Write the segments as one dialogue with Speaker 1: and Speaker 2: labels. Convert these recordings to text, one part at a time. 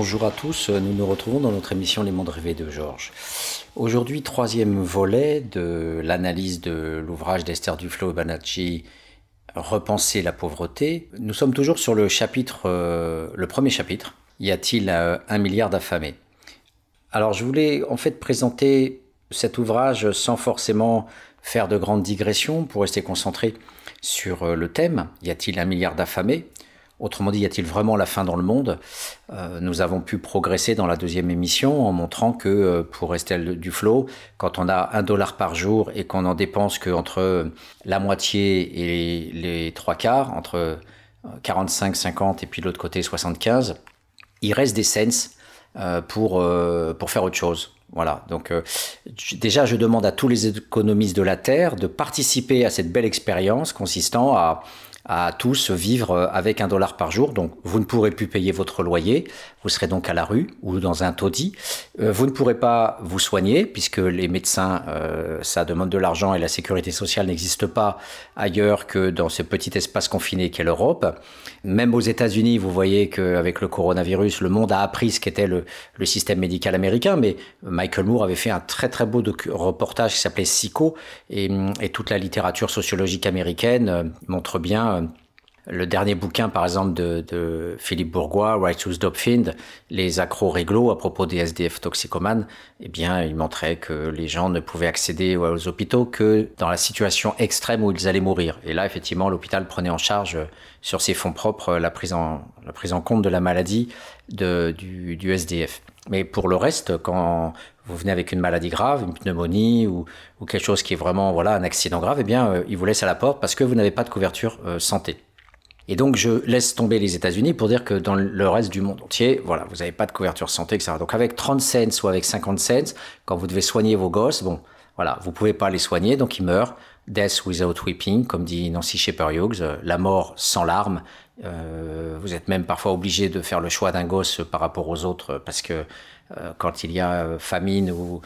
Speaker 1: Bonjour à tous, nous nous retrouvons dans notre émission Les mondes rêvés de Georges. Aujourd'hui, troisième volet de l'analyse de l'ouvrage d'Esther Duflo Banacci, Repenser la pauvreté. Nous sommes toujours sur le chapitre, euh, le premier chapitre. Y a-t-il euh, un milliard d'affamés? Alors, je voulais en fait présenter cet ouvrage sans forcément faire de grandes digressions pour rester concentré sur euh, le thème. Y a-t-il un milliard d'affamés? Autrement dit, y a-t-il vraiment la fin dans le monde? Euh, Nous avons pu progresser dans la deuxième émission en montrant que euh, pour Estelle Duflo, quand on a un dollar par jour et qu'on en dépense qu'entre la moitié et les trois quarts, entre 45, 50 et puis l'autre côté 75, il reste des cents pour, pour faire autre chose. Voilà, donc déjà je demande à tous les économistes de la Terre de participer à cette belle expérience consistant à à tous vivre euh, avec un dollar par jour. Donc, vous ne pourrez plus payer votre loyer. Vous serez donc à la rue ou dans un taudis. Euh, vous ne pourrez pas vous soigner puisque les médecins, euh, ça demande de l'argent et la sécurité sociale n'existe pas ailleurs que dans ce petit espace confiné qu'est l'Europe. Même aux États-Unis, vous voyez qu'avec le coronavirus, le monde a appris ce qu'était le, système médical américain. Mais Michael Moore avait fait un très très beau reportage qui s'appelait Psycho et, toute la littérature sociologique américaine montre bien le dernier bouquin, par exemple, de, Philippe Bourgois, Righteous Dobfind, Les accros réglo à propos des SDF toxicomanes, eh bien, il montrait que les gens ne pouvaient accéder aux hôpitaux que dans la situation extrême où ils allaient mourir. Et là, effectivement, l'hôpital prenait en charge euh, sur ses fonds propres en, la prise en compte de la maladie du, SDF. Mais pour le reste, quand vous venez avec une maladie grave, une pneumonie ou, quelque chose qui est vraiment voilà un accident grave, eh bien, euh, ils vous laissent à la porte parce que vous n'avez pas de couverture euh, santé. Et donc, je laisse tomber les États-Unis pour dire que dans le reste du monde entier, voilà, vous n'avez pas de couverture santé, etc. Donc, avec 30 cents ou avec 50 cents, quand vous devez soigner vos gosses, bon, voilà, vous pouvez pas les soigner, donc ils meurent. Death without weeping, comme dit Nancy Shepherd Hughes, euh, la mort sans larmes. Euh, vous êtes même parfois obligé de faire le choix d'un gosse par rapport aux autres parce que euh, quand il y a famine ou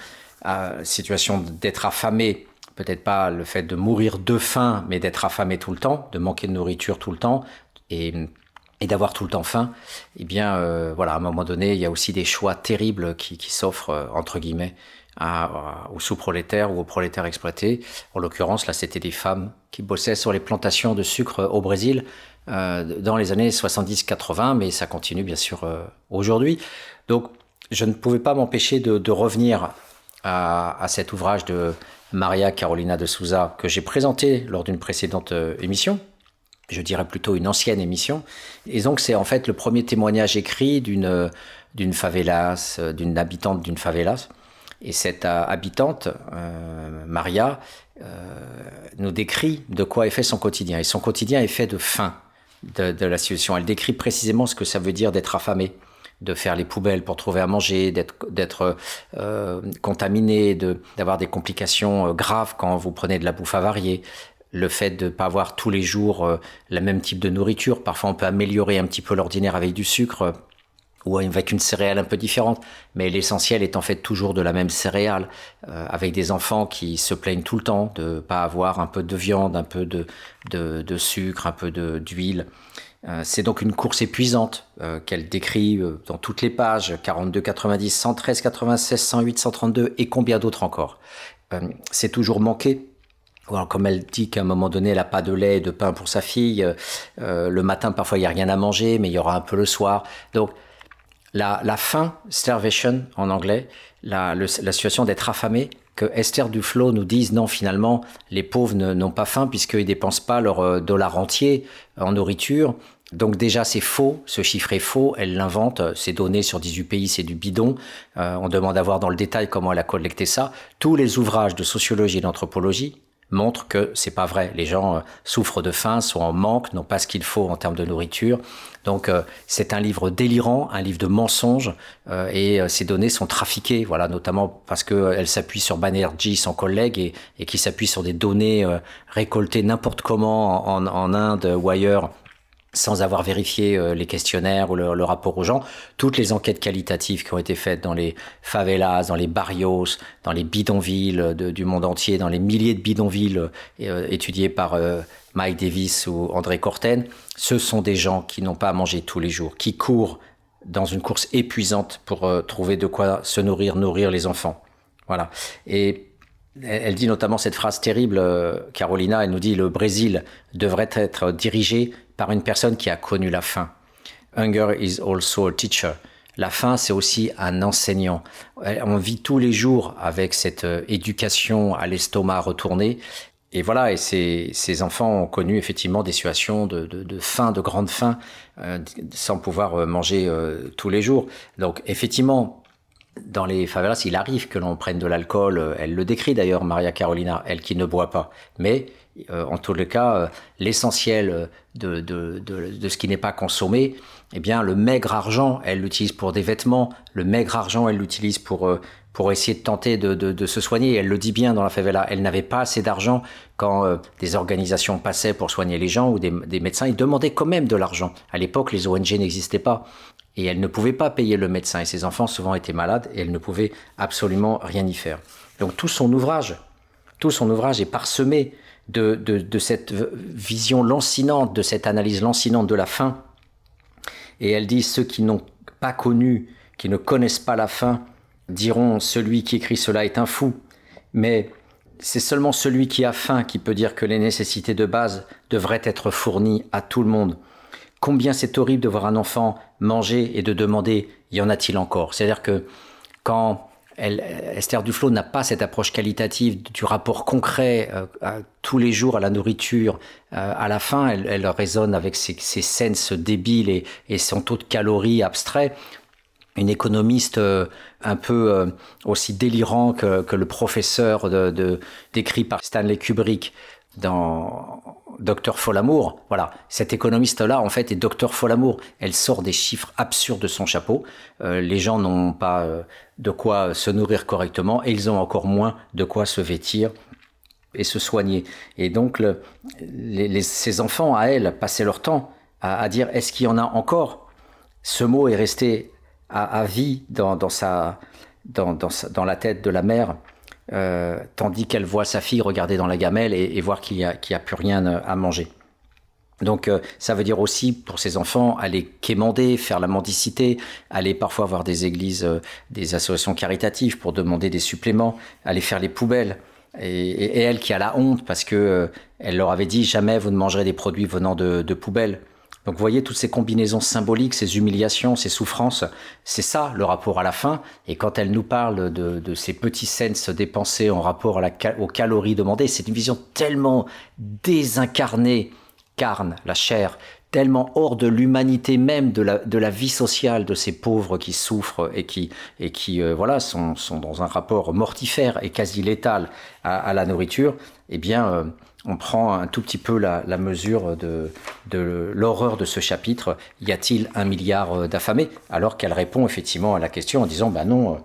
Speaker 1: situation d'être affamé, peut-être pas le fait de mourir de faim, mais d'être affamé tout le temps, de manquer de nourriture tout le temps et, d'avoir tout le temps faim, eh bien, euh, voilà, à un moment donné, il y a aussi des choix terribles qui, s'offrent, euh, entre guillemets, aux sous-prolétaires ou aux prolétaires exploités. En l'occurrence, là, c'était des femmes qui bossaient sur les plantations de sucre au Brésil euh, dans les années 70-80, mais ça continue bien sûr aujourd'hui. Donc, je ne pouvais pas m'empêcher de, revenir à, cet ouvrage de Maria Carolina de Souza que j'ai présenté lors d'une précédente euh, émission, je dirais plutôt une ancienne émission. Et donc c'est en fait le premier témoignage écrit d'une euh, d'une favelas, euh, d'une habitante d'une favelas. Et cette habitante, Maria, nous décrit de quoi est fait son quotidien. Et son quotidien est fait de faim de, la situation. Elle décrit précisément ce que ça veut dire d'être affamé de faire les poubelles pour trouver à manger, d'être euh, contaminé, d'avoir des complications euh, graves quand vous prenez de la bouffe avariée, le fait de ne pas avoir tous les jours euh, le même type de nourriture. Parfois, on peut améliorer un petit peu l'ordinaire avec du sucre ou avec une céréale un peu différente, mais l'essentiel est en fait toujours de la même céréale, avec des enfants qui se plaignent tout le temps de pas avoir un peu de viande, un peu de, de sucre, un peu d'huile. Euh, c'est donc une course épuisante euh, qu'elle décrit euh, dans toutes les pages 42, 90, 113, 96, 108, 132 et combien d'autres encore. c'est toujours manqué. comme elle dit qu'à un moment donné, elle n'a pas de lait et de pain pour sa fille. le matin, parfois, il n'y a rien à manger, mais il y aura un peu le soir. Donc, la, la faim, starvation en anglais, la, la situation d'être affamé, que Esther Duflo nous dise non, finalement, les pauvres n'ont pas faim puisqu'ils ne dépensent pas leur euh, dollar entier en nourriture. Donc déjà c'est faux, ce chiffre est faux, elle l'invente, c'est donné sur 18 pays, c'est du bidon. Euh, on demande à voir dans le détail comment elle a collecté ça. Tous les ouvrages de sociologie et d'anthropologie montre que c'est pas vrai. Les gens euh, souffrent de faim, sont en manque, n'ont pas ce qu'il faut en termes de nourriture. Donc euh, c'est un livre délirant, un livre de mensonges euh, et ces données sont trafiquées, voilà, notamment parce qu'elle s'appuie sur Banerjee, son collègue, et, et qui s'appuie sur des données récoltées n'importe comment en, en Inde ou ailleurs sans avoir vérifié euh, les questionnaires ou le, rapport aux gens, toutes les enquêtes qualitatives qui ont été faites dans les favelas, dans les barrios, dans les bidonvilles du monde entier, dans les milliers de bidonvilles euh, étudiés par euh, Mike Davis ou André Corten, ce sont des gens qui n'ont pas à manger tous les jours, qui courent dans une course épuisante pour trouver de quoi se nourrir, nourrir les enfants. Voilà. Et elle dit notamment cette phrase terrible, Carolina, elle nous dit le Brésil devrait être dirigé par une personne qui a connu la faim. Hunger is also a teacher. La faim, c'est aussi un enseignant. On vit tous les jours avec cette euh, éducation à l'estomac retourné. Et voilà, et ces, enfants ont connu effectivement des situations de, faim, de grande faim, euh, sans pouvoir euh, manger tous les jours. Donc effectivement, dans les favelas, il arrive que l'on prenne de l'alcool. Elle le décrit d'ailleurs, Maria Carolina, elle qui ne boit pas. Mais en tous les cas, l'essentiel de, de, ce qui n'est pas consommé, eh bien, le maigre argent, elle l'utilise pour des vêtements, le maigre argent, elle l'utilise pour, euh, pour essayer de tenter de, se soigner. Elle le dit bien dans la favela, elle n'avait pas assez d'argent quand euh, des organisations passaient pour soigner les gens ou des, des médecins, ils demandaient quand même de l'argent. À l'époque, les ONG n'existaient pas. Et elle ne pouvait pas payer le médecin. Et ses enfants souvent étaient malades et elle ne pouvait absolument rien y faire. Donc tout son ouvrage, tout son ouvrage est parsemé de, cette vision lancinante, de cette analyse lancinante de la faim et elle dit, ceux qui n'ont pas connu, qui ne connaissent pas la fin, diront, celui qui écrit cela est un fou. Mais c'est seulement celui qui a faim qui peut dire que les nécessités de base devraient être fournies à tout le monde. Combien c'est horrible de voir un enfant manger et de demander y en a-t-il encore? C'est-à-dire que quand Esther Duflo n'a pas cette approche qualitative du rapport concret euh, tous les jours à la nourriture. Euh, à la fin, elle, résonne avec ses, sens débiles et, son taux de calories abstrait. Une économiste euh, un peu aussi délirant que, le professeur décrit par Stanley Kubrick dans Docteur Folamour. Voilà, cette économiste-là, en fait, est Docteur Folamour. Elle sort des chiffres absurdes de son chapeau. Les gens n'ont pas de quoi se nourrir correctement et ils ont encore moins de quoi se vêtir et se soigner. Et donc, ces enfants, à elle, passaient leur temps à, dire est-ce qu'il y en a encore? Ce mot est resté à, vie dans, dans, sa, dans, dans, la tête de la mère. Euh, tandis qu'elle voit sa fille regarder dans la gamelle et, voir qu'il n'y a, a, plus rien à manger. Donc euh, ça veut dire aussi pour ces enfants aller quémander, faire la mendicité, aller parfois voir des églises, des associations caritatives pour demander des suppléments, aller faire les poubelles. Et, elle qui a la honte parce que elle leur avait dit jamais vous ne mangerez des produits venant de, poubelles. Donc vous voyez toutes ces combinaisons symboliques, ces humiliations, ces souffrances, c'est ça le rapport à la fin. Et quand elle nous parle de, ces petits se dépensés en rapport aux calories demandées, c'est une vision tellement désincarnée, la chair, tellement hors de l'humanité même, de la, vie sociale de ces pauvres qui souffrent et qui, euh, sont, dans un rapport mortifère et quasi létal à, la nourriture, eh bien, euh, on prend un tout petit peu la, mesure de, l'horreur de ce chapitre. Y a-t-il un milliard euh, d'affamés? Alors qu'elle répond effectivement à la question en disant, bah non,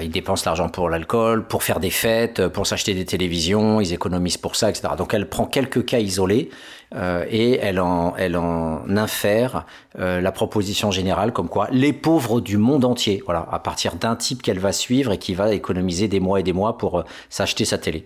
Speaker 1: ils dépensent l'argent pour l'alcool, pour faire des fêtes, pour s'acheter des télévisions, ils économisent pour ça, etc. Donc elle prend quelques cas isolés euh, et elle en, elle en infère la proposition générale comme quoi les pauvres du monde entier, voilà, à partir d'un type qu'elle va suivre et qui va économiser des mois et des mois pour s'acheter sa télé.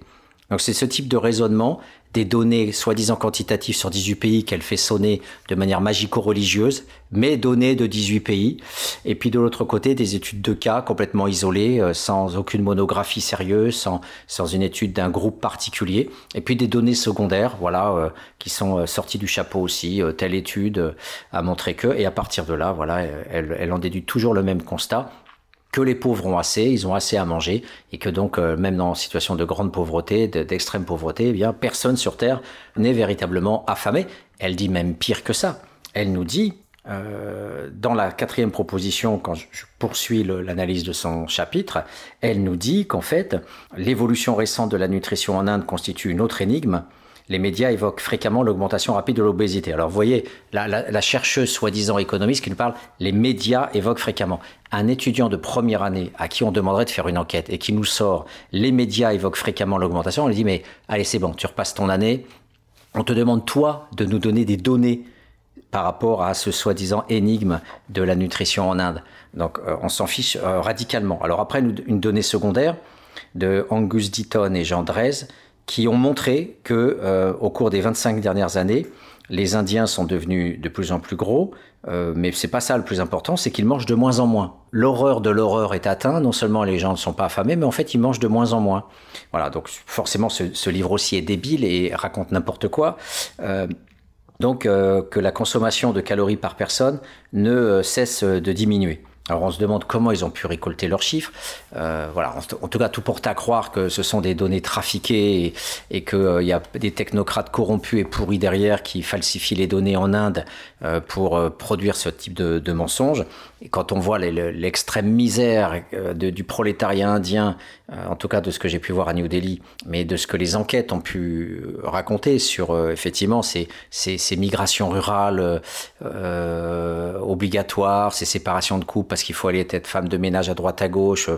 Speaker 1: Donc c'est ce type de raisonnement, des données soi-disant quantitatives sur 18 pays qu'elle fait sonner de manière magico-religieuse, mais données de 18 pays. Et puis de l'autre côté, des études de cas complètement isolées, euh, sans aucune monographie sérieuse, sans, sans une étude d'un groupe particulier. Et puis des données secondaires, voilà, euh, qui sont euh, sorties du chapeau aussi. telle étude a montré que, et à partir de là, voilà, elle, elle en déduit toujours le même constat que les pauvres ont assez, ils ont assez à manger, et que donc, euh, même dans une situation de grande pauvreté, d'extrême pauvreté, eh bien, personne sur Terre n'est véritablement affamé. Elle dit même pire que ça. Elle nous dit, euh, dans la quatrième proposition, quand je poursuis l'analyse de son chapitre, elle nous dit qu'en fait, l'évolution récente de la nutrition en Inde constitue une autre énigme, les médias évoquent fréquemment l'augmentation rapide de l'obésité. Alors vous voyez, la, chercheuse soi-disant économiste qui nous parle, les médias évoquent fréquemment. Un étudiant de première année à qui on demanderait de faire une enquête et qui nous sort, les médias évoquent fréquemment l'augmentation, on lui dit mais allez c'est bon, tu repasses ton année, on te demande toi de nous donner des données par rapport à ce soi-disant énigme de la nutrition en Inde. Donc euh, on s'en fiche euh, radicalement. Alors après une, donnée secondaire de Angus Deaton et Jean Drez, qui ont montré que euh, au cours des 25 dernières années, les Indiens sont devenus de plus en plus gros, euh, mais c'est pas ça le plus important, c'est qu'ils mangent de moins en moins. L'horreur de l'horreur est atteinte, non seulement les gens ne sont pas affamés, mais en fait ils mangent de moins en moins. Voilà, donc forcément ce, livre aussi est débile et raconte n'importe quoi. Euh, donc euh, que la consommation de calories par personne ne cesse de diminuer. Alors on se demande comment ils ont pu récolter leurs chiffres. Euh, voilà, en, tout cas, tout porte à croire que ce sont des données trafiquées et, qu'il euh, y a des technocrates corrompus et pourris derrière qui falsifient les données en Inde euh, pour produire ce type de, de mensonges. Et quand on voit l'extrême misère euh, du prolétariat indien, en tout cas de ce que j'ai pu voir à New Delhi, mais de ce que les enquêtes ont pu raconter sur effectivement ces, ces, migrations rurales euh, obligatoires, ces séparations de couple parce qu'il faut aller être femme de ménage à droite à gauche.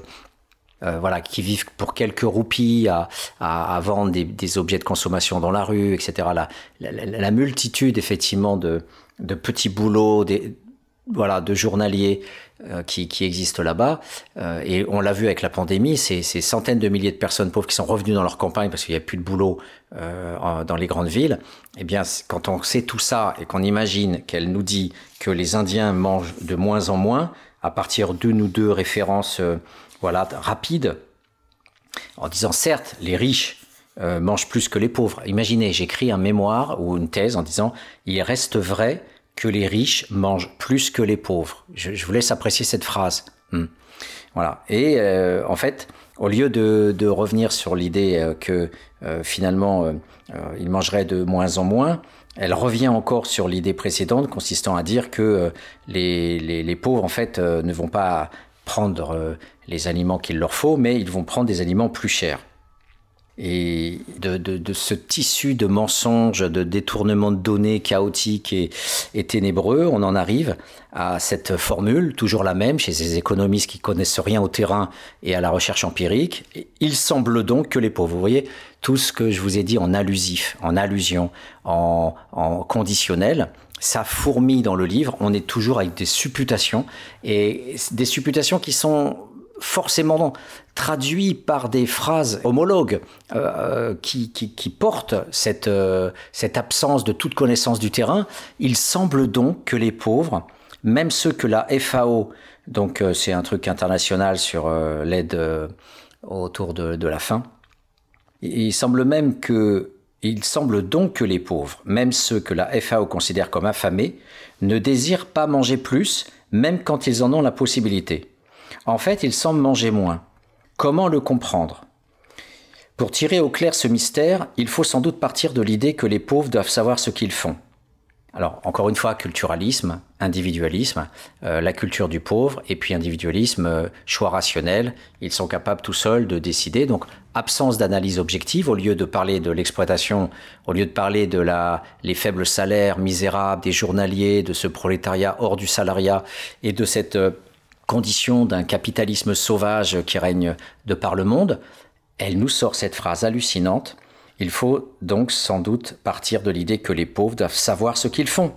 Speaker 1: Euh, voilà, qui vivent pour quelques roupies à, à, vendre des, des, objets de consommation dans la rue, etc. La, la, la multitude effectivement de, de petits boulots, des, voilà, de journaliers euh, qui, existent là-bas. Euh, et on l'a vu avec la pandémie, ces, ces, centaines de milliers de personnes pauvres qui sont revenues dans leur campagne parce qu'il n'y a plus de boulot euh, dans les grandes villes. Eh bien, quand on sait tout ça et qu'on imagine qu'elle nous dit que les Indiens mangent de moins en moins, à partir d'une ou deux références voilà, rapides, en disant certes, les riches mangent plus que les pauvres. Imaginez, j'écris un mémoire ou une thèse en disant il reste vrai que les riches mangent plus que les pauvres. Je, vous laisse apprécier cette phrase. Hmm. Voilà. Et euh, en fait, au lieu de, revenir sur l'idée euh, que euh, finalement ils mangeraient de moins en moins, elle revient encore sur l'idée précédente consistant à dire que les, les, les pauvres en fait ne vont pas prendre les aliments qu'il leur faut, mais ils vont prendre des aliments plus chers. Et de, de, de, ce tissu de mensonges, de détournement de données chaotiques et, et, ténébreux, on en arrive à cette formule, toujours la même, chez ces économistes qui connaissent rien au terrain et à la recherche empirique. Il semble donc que les pauvres, vous voyez, tout ce que je vous ai dit en allusif, en allusion, en, en conditionnel, ça fourmille dans le livre. On est toujours avec des supputations et des supputations qui sont forcément traduit par des phrases homologues euh, qui, portent cette, euh, cette absence de toute connaissance du terrain, il semble donc que les pauvres, même ceux que la FAO, donc euh, c'est un truc international sur l'aide autour de, la faim, il semble même il semble donc que les pauvres, même ceux que la FAO considère comme affamés, ne désirent pas manger plus, même quand ils en ont la possibilité. En fait, ils semblent manger moins. Comment le comprendre? Pour tirer au clair ce mystère, il faut sans doute partir de l'idée que les pauvres doivent savoir ce qu'ils font. Alors, encore une fois, culturalisme, individualisme, euh, la culture du pauvre, et puis individualisme, euh, choix rationnel. Ils sont capables tout seuls de décider. Donc, absence d'analyse objective, au lieu de parler de l'exploitation, au lieu de parler de la, les faibles salaires misérables des journaliers, de ce prolétariat hors du salariat, et de cette euh, conditions d'un capitalisme sauvage qui règne de par le monde, elle nous sort cette phrase hallucinante. Il faut donc sans doute partir de l'idée que les pauvres doivent savoir ce qu'ils font.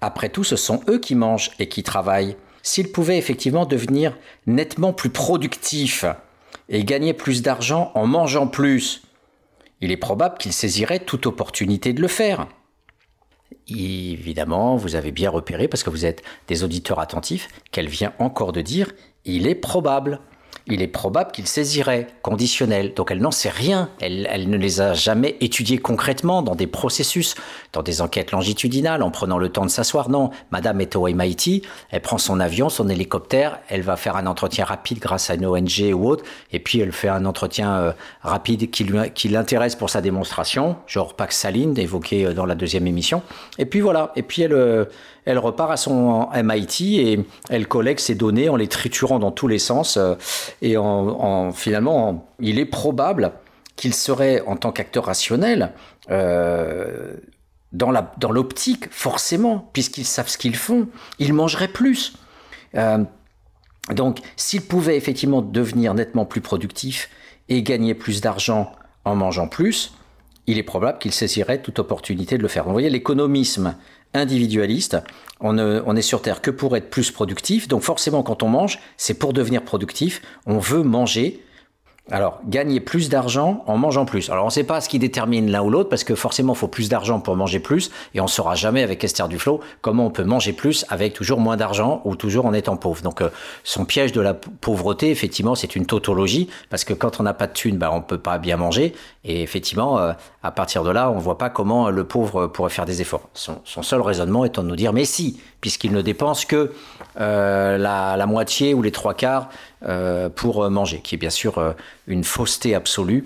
Speaker 1: Après tout, ce sont eux qui mangent et qui travaillent. S'ils pouvaient effectivement devenir nettement plus productifs et gagner plus d'argent en mangeant plus, il est probable qu'ils saisiraient toute opportunité de le faire évidemment, vous avez bien repéré, parce que vous êtes des auditeurs attentifs, qu'elle vient encore de dire il est probable il est probable qu'il saisirait, conditionnel. Donc elle n'en sait rien. Elle, elle, ne les a jamais étudiés concrètement dans des processus, dans des enquêtes longitudinales, en prenant le temps de s'asseoir. Non, Madame est au MIT, elle prend son avion, son hélicoptère, elle va faire un entretien rapide grâce à une ONG ou autre, et puis elle fait un entretien euh, rapide qui, lui, qui l'intéresse pour sa démonstration, genre Pax Saline, évoqué euh, dans la deuxième émission. Et puis voilà, et puis elle, euh, elle repart à son MIT et elle collecte ses données en les triturant dans tous les sens. Euh, et en, en finalement, en, il est probable qu'il serait, en tant qu'acteur rationnel, euh, dans l'optique, forcément, puisqu'ils savent ce qu'ils font, ils mangeraient plus. Euh, donc, s'ils pouvaient effectivement devenir nettement plus productifs et gagner plus d'argent en mangeant plus, il est probable qu'ils saisiraient toute opportunité de le faire. vous voyez, l'économisme individualiste. On, est sur Terre que pour être plus productif. Donc forcément, quand on mange, c'est pour devenir productif. On veut manger Alors, gagner plus d'argent en mangeant plus. Alors, on ne sait pas ce qui détermine l'un ou l'autre parce que forcément, il faut plus d'argent pour manger plus et on ne saura jamais avec Esther Duflo comment on peut manger plus avec toujours moins d'argent ou toujours en étant pauvre. Donc, euh, son piège de la pauvreté, effectivement, c'est une tautologie parce que quand on n'a pas de thunes, bah, on ne peut pas bien manger et effectivement, euh, à partir de là, on ne voit pas comment le pauvre pourrait faire des efforts. Son, seul raisonnement étant de nous dire, mais si, puisqu'il ne dépense que euh, la, la, moitié ou les trois quarts pour manger, qui est bien sûr une fausseté absolue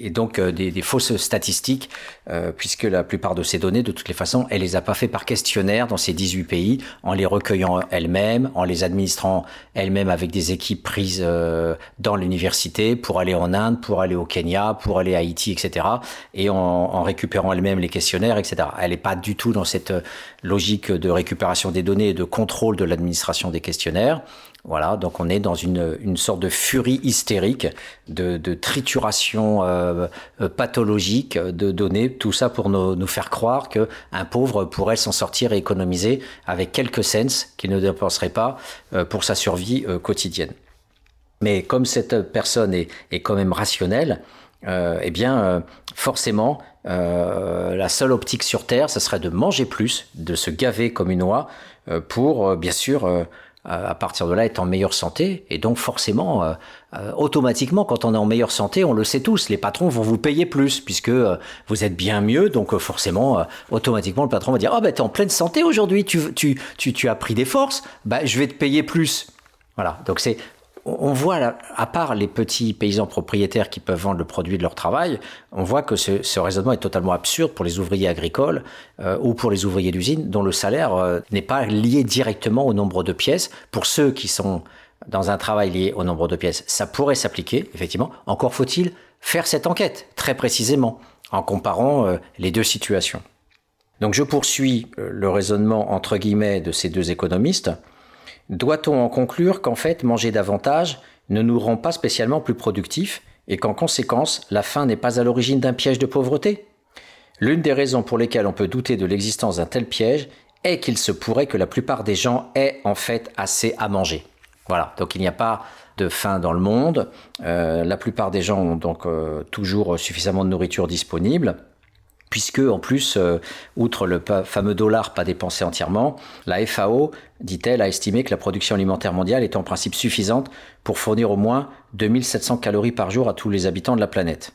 Speaker 1: et donc euh, des, fausses statistiques, euh, puisque la plupart de ces données, de toutes les façons, elle les a pas fait par questionnaire dans ces 18 pays, en les recueillant elles-mêmes, en les administrant elles-mêmes avec des équipes prises euh, dans l'université pour aller en Inde, pour aller au Kenya, pour aller à Haïti, etc. Et en, en récupérant elles-mêmes les questionnaires, etc. Elle n'est pas du tout dans cette logique de récupération des données et de contrôle de l'administration des questionnaires. Voilà, donc on est dans une, une sorte de furie hystérique, de, de trituration euh, euh, pathologique de données, tout ça pour nous, nous faire croire que un pauvre pourrait s'en sortir et économiser avec quelques cents qu'il ne dépenserait pas euh, pour sa survie quotidienne. Mais comme cette personne est, est quand même rationnelle, eh bien, forcément, la seule optique sur Terre, ce serait de manger plus, de se gaver comme une oie, pour, bien sûr, euh, à partir de là être en meilleure santé. Et donc forcément, euh, euh, automatiquement, quand on est en meilleure santé, on le sait tous, les patrons vont vous payer plus puisque vous êtes bien mieux. Donc forcément, automatiquement, le patron va dire, oh, bah, tu es en pleine santé aujourd'hui, tu, tu, tu, tu as pris des forces, bah, je vais te payer plus. Voilà, donc c'est on voit, à part les petits paysans propriétaires qui peuvent vendre le produit de leur travail, on voit que ce, raisonnement est totalement absurde pour les ouvriers agricoles euh, ou pour les ouvriers d'usine dont le salaire euh, n'est pas lié directement au nombre de pièces. Pour ceux qui sont dans un travail lié au nombre de pièces, ça pourrait s'appliquer, effectivement. Encore faut-il faire cette enquête très précisément en comparant euh, les deux situations. Donc je poursuis le raisonnement entre guillemets de ces deux économistes. Doit-on en conclure qu'en fait manger davantage ne nous rend pas spécialement plus productifs et qu'en conséquence la faim n'est pas à l'origine d'un piège de pauvreté? L'une des raisons pour lesquelles on peut douter de l'existence d'un tel piège est qu'il se pourrait que la plupart des gens aient en fait assez à manger. Voilà, donc il n'y a pas de faim dans le monde. Euh, la plupart des gens ont donc euh, toujours suffisamment de nourriture disponible puisque en plus, euh, outre le fameux dollar pas dépensé entièrement, la FAO, dit-elle, a estimé que la production alimentaire mondiale était en principe suffisante pour fournir au moins 2700 calories par jour à tous les habitants de la planète.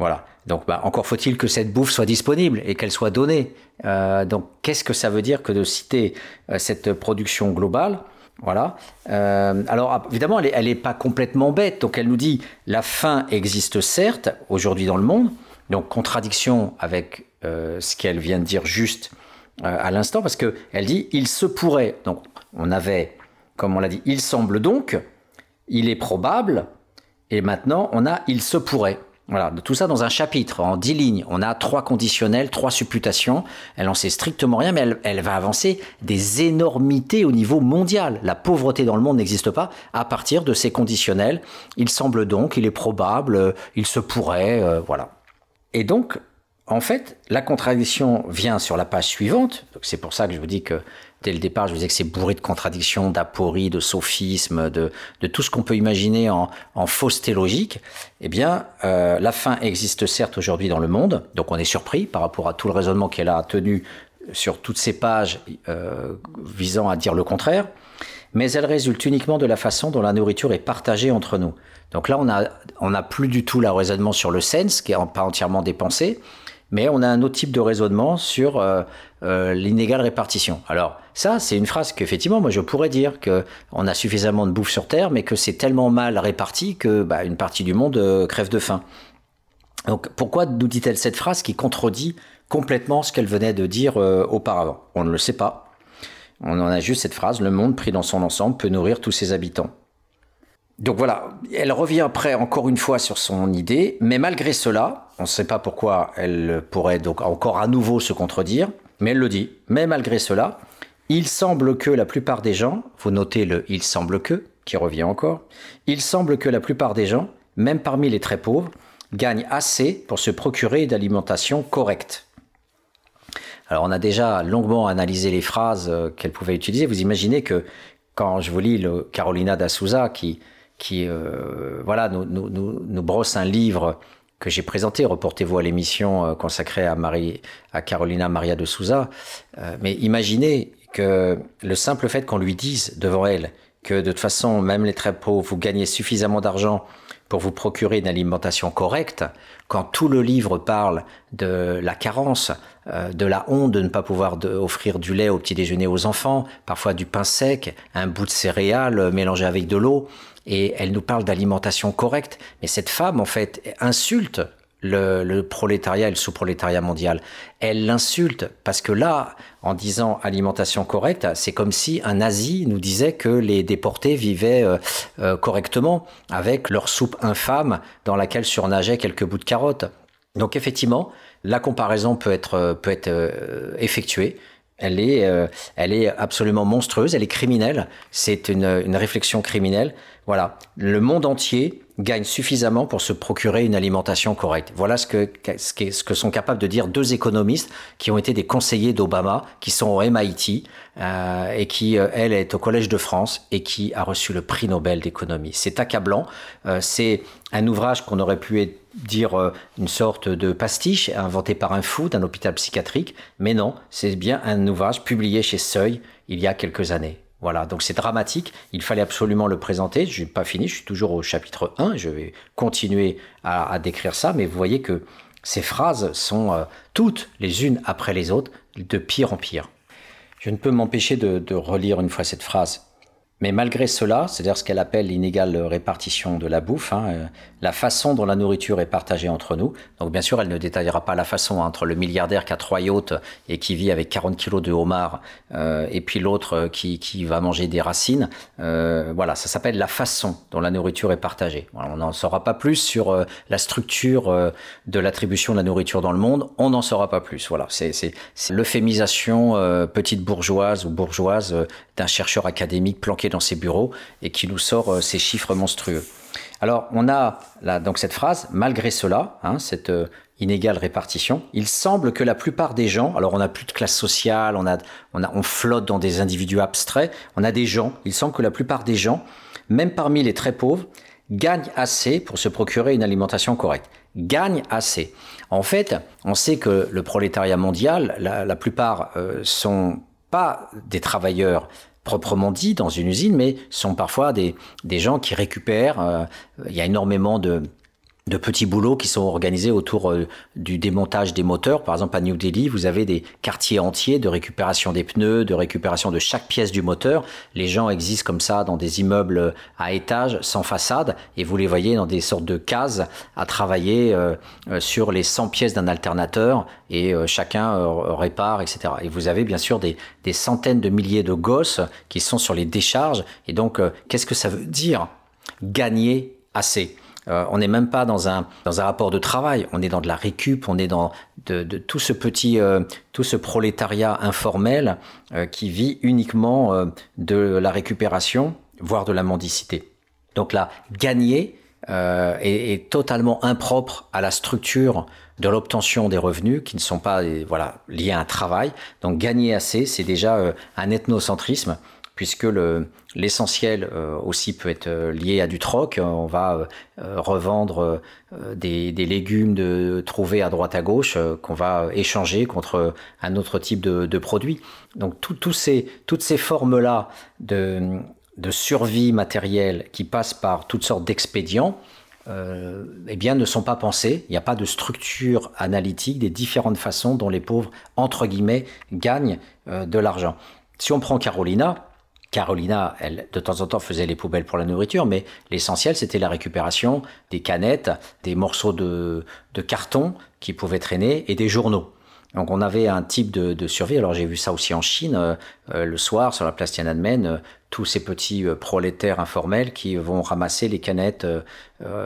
Speaker 1: Voilà. Donc, bah, encore faut-il que cette bouffe soit disponible et qu'elle soit donnée. Euh, donc, qu'est-ce que ça veut dire que de citer euh, cette production globale? Voilà. alors évidemment, elle n'est pas complètement bête. Donc elle nous dit la faim existe certes aujourd'hui dans le monde, donc contradiction avec euh, ce qu'elle vient de dire juste euh, à l'instant, parce qu'elle dit il se pourrait. Donc on avait, comme on l'a dit, il semble donc, il est probable, et maintenant on a il se pourrait. Voilà, tout ça dans un chapitre, en dix lignes. On a trois conditionnels, trois supputations. Elle en sait strictement rien, mais elle, va avancer des énormités au niveau mondial. La pauvreté dans le monde n'existe pas à partir de ces conditionnels. Il semble donc, il est probable, euh, il se pourrait, voilà. Et donc, en fait, la contradiction vient sur la page suivante. C'est pour ça que je vous dis que dès le départ, je vous disais que c'est bourré de contradictions, d'apories, de sophismes, de, tout ce qu'on peut imaginer en, fausseté logique. Eh bien, euh, la fin existe certes aujourd'hui dans le monde, donc on est surpris par rapport à tout le raisonnement qu'elle a tenu sur toutes ces pages euh, visant à dire le contraire, mais elle résulte uniquement de la façon dont la nourriture est partagée entre nous. Donc là, on a, on a plus du tout le raisonnement sur le sens, qui est pas entièrement dépensé, mais on a un autre type de raisonnement sur euh, euh, l'inégale répartition. Alors ça, c'est une phrase qu'effectivement, moi, je pourrais dire que on a suffisamment de bouffe sur Terre, mais que c'est tellement mal réparti que bah, une partie du monde euh, crève de faim. Donc pourquoi nous dit-elle cette phrase qui contredit complètement ce qu'elle venait de dire auparavant? On ne le sait pas. On en a juste cette phrase, le monde pris dans son ensemble peut nourrir tous ses habitants. Donc voilà, elle revient après encore une fois sur son idée, mais malgré cela, on ne sait pas pourquoi elle pourrait donc encore à nouveau se contredire, mais elle le dit, mais malgré cela, il semble que la plupart des gens, vous notez le il semble que, qui revient encore, il semble que la plupart des gens, même parmi les très pauvres, gagnent assez pour se procurer d'alimentation correcte. Alors on a déjà longuement analysé les phrases euh, qu'elle pouvait utiliser. Vous imaginez que quand je vous lis le Carolina da Souza qui qui voilà, nous, nous, nous, brosse un livre que j'ai présenté. Reportez-vous à l'émission consacrée à, Marie, à Carolina Maria de Souza. mais imaginez que le simple fait qu'on lui dise devant elle que de toute façon, même les très pauvres, vous gagnez suffisamment d'argent pour vous procurer une alimentation correcte, quand tout le livre parle de la carence, euh, de la honte de ne pas pouvoir offrir du lait au petit déjeuner aux enfants, parfois du pain sec, un bout de céréales mélangé avec de l'eau, et elle nous parle d'alimentation correcte, mais cette femme en fait insulte le, prolétariat et le sous-prolétariat mondial. Elle l'insulte parce que là, en disant alimentation correcte, c'est comme si un nazi nous disait que les déportés vivaient euh, euh, correctement avec leur soupe infâme dans laquelle surnageaient quelques bouts de carottes. Donc effectivement, la comparaison peut être, peut être euh, effectuée. Elle est, elle est absolument monstrueuse, elle est criminelle. C'est une, une réflexion criminelle. Voilà, le monde entier gagne suffisamment pour se procurer une alimentation correcte. Voilà ce que, ce que, sont capables de dire deux économistes qui ont été des conseillers d'Obama, qui sont au MIT euh, et qui, euh, elle, est au Collège de France et qui a reçu le prix Nobel d'économie. C'est accablant. Euh, c'est un ouvrage qu'on aurait pu dire une sorte de pastiche inventé par un fou d'un hôpital psychiatrique, mais non, c'est bien un ouvrage publié chez Seuil il y a quelques années. Voilà, donc c'est dramatique, il fallait absolument le présenter, je n'ai pas fini, je suis toujours au chapitre 1, je vais continuer à, décrire ça, mais vous voyez que ces phrases sont euh, toutes les unes après les autres, de pire en pire. Je ne peux m'empêcher de relire une fois cette phrase. Mais malgré cela, c'est-à-dire ce qu'elle appelle l'inégale répartition de la bouffe, hein, euh, la façon dont la nourriture est partagée entre nous. Donc bien sûr, elle ne détaillera pas la façon entre le milliardaire qui a trois yachts et qui vit avec 40 kilos de homard, euh, et puis l'autre euh, qui, qui, va manger des racines. Euh, voilà, ça s'appelle la façon dont la nourriture est partagée. on n'en saura pas plus sur la structure de l'attribution de la nourriture dans le monde. On n'en saura pas plus. Voilà, c'est l'euphémisation petite bourgeoise ou bourgeoise d'un chercheur académique planqué dans ses bureaux et qui nous sort euh, ces chiffres monstrueux. Alors, on a donc cette phrase, malgré cela, hein, cette euh, inégale répartition, il semble que la plupart des gens, alors on n'a plus de classe sociale, on, a, on, a, on flotte dans des individus abstraits, on a des gens, il semble que la plupart des gens, même parmi les très pauvres, gagnent assez pour se procurer une alimentation correcte. Gagnent assez. En fait, on sait que le prolétariat mondial, la, plupart euh, sont pas des travailleurs proprement dit dans une usine, mais sont parfois des, des gens qui récupèrent. Euh, il y a énormément de, de petits boulots qui sont organisés autour euh, du démontage des moteurs. Par exemple, à New Delhi, vous avez des quartiers entiers de récupération des pneus, de récupération de chaque pièce du moteur. Les gens existent comme ça dans des immeubles à étages, sans façade, et vous les voyez dans des sortes de cases à travailler euh, euh, sur les 100 pièces d'un alternateur, et chacun répare, etc. Et vous avez bien sûr des, des centaines de milliers de gosses qui sont sur les décharges. Et donc, qu'est-ce que ça veut dire? Gagner assez. Euh, on n'est même pas dans un, dans un rapport de travail, on est dans de la récup, on est dans de, tout ce petit, euh, tout ce prolétariat informel euh, qui vit uniquement de la récupération, voire de la mendicité. Donc là, gagner est, est, totalement impropre à la structure de l'obtention des revenus qui ne sont pas voilà, liés à un travail. Donc gagner assez, c'est déjà un ethnocentrisme puisque l'essentiel euh, aussi peut être euh, lié à du troc. On va euh, revendre des, légumes trouvés à droite à gauche qu'on va échanger contre un autre type de, produit. Donc toutes ces formes-là de, survie matérielle qui passent par toutes sortes d'expédients, eh bien, ne sont pas pensées. Il n'y a pas de structure analytique des différentes façons dont les pauvres, entre guillemets, gagnent de l'argent. Si on prend Carolina, Carolina, elle, de temps en temps, faisait les poubelles pour la nourriture, mais l'essentiel, c'était la récupération des canettes, des morceaux de, carton qui pouvaient traîner et des journaux. Donc on avait un type de, survie. Alors j'ai vu ça aussi en Chine, euh, euh, le soir sur la place Tiananmen, euh, tous ces petits prolétaires informels qui vont ramasser les canettes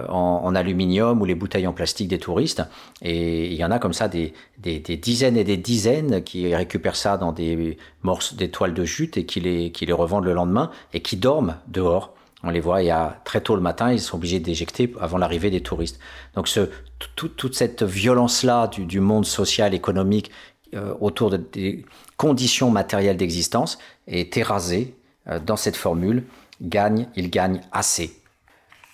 Speaker 1: en, aluminium ou les bouteilles en plastique des touristes. Et il y en a comme ça des, dizaines et des dizaines qui récupèrent ça dans des morceaux, des toiles de jute et qui les, qui les revendent le lendemain et qui dorment dehors. On les voit, il y a très tôt le matin, ils sont obligés d'éjecter avant l'arrivée des touristes. Donc toute cette violence-là du, monde social, économique, euh, autour des conditions matérielles d'existence est érasée euh, dans cette formule. Gagne, il gagne assez.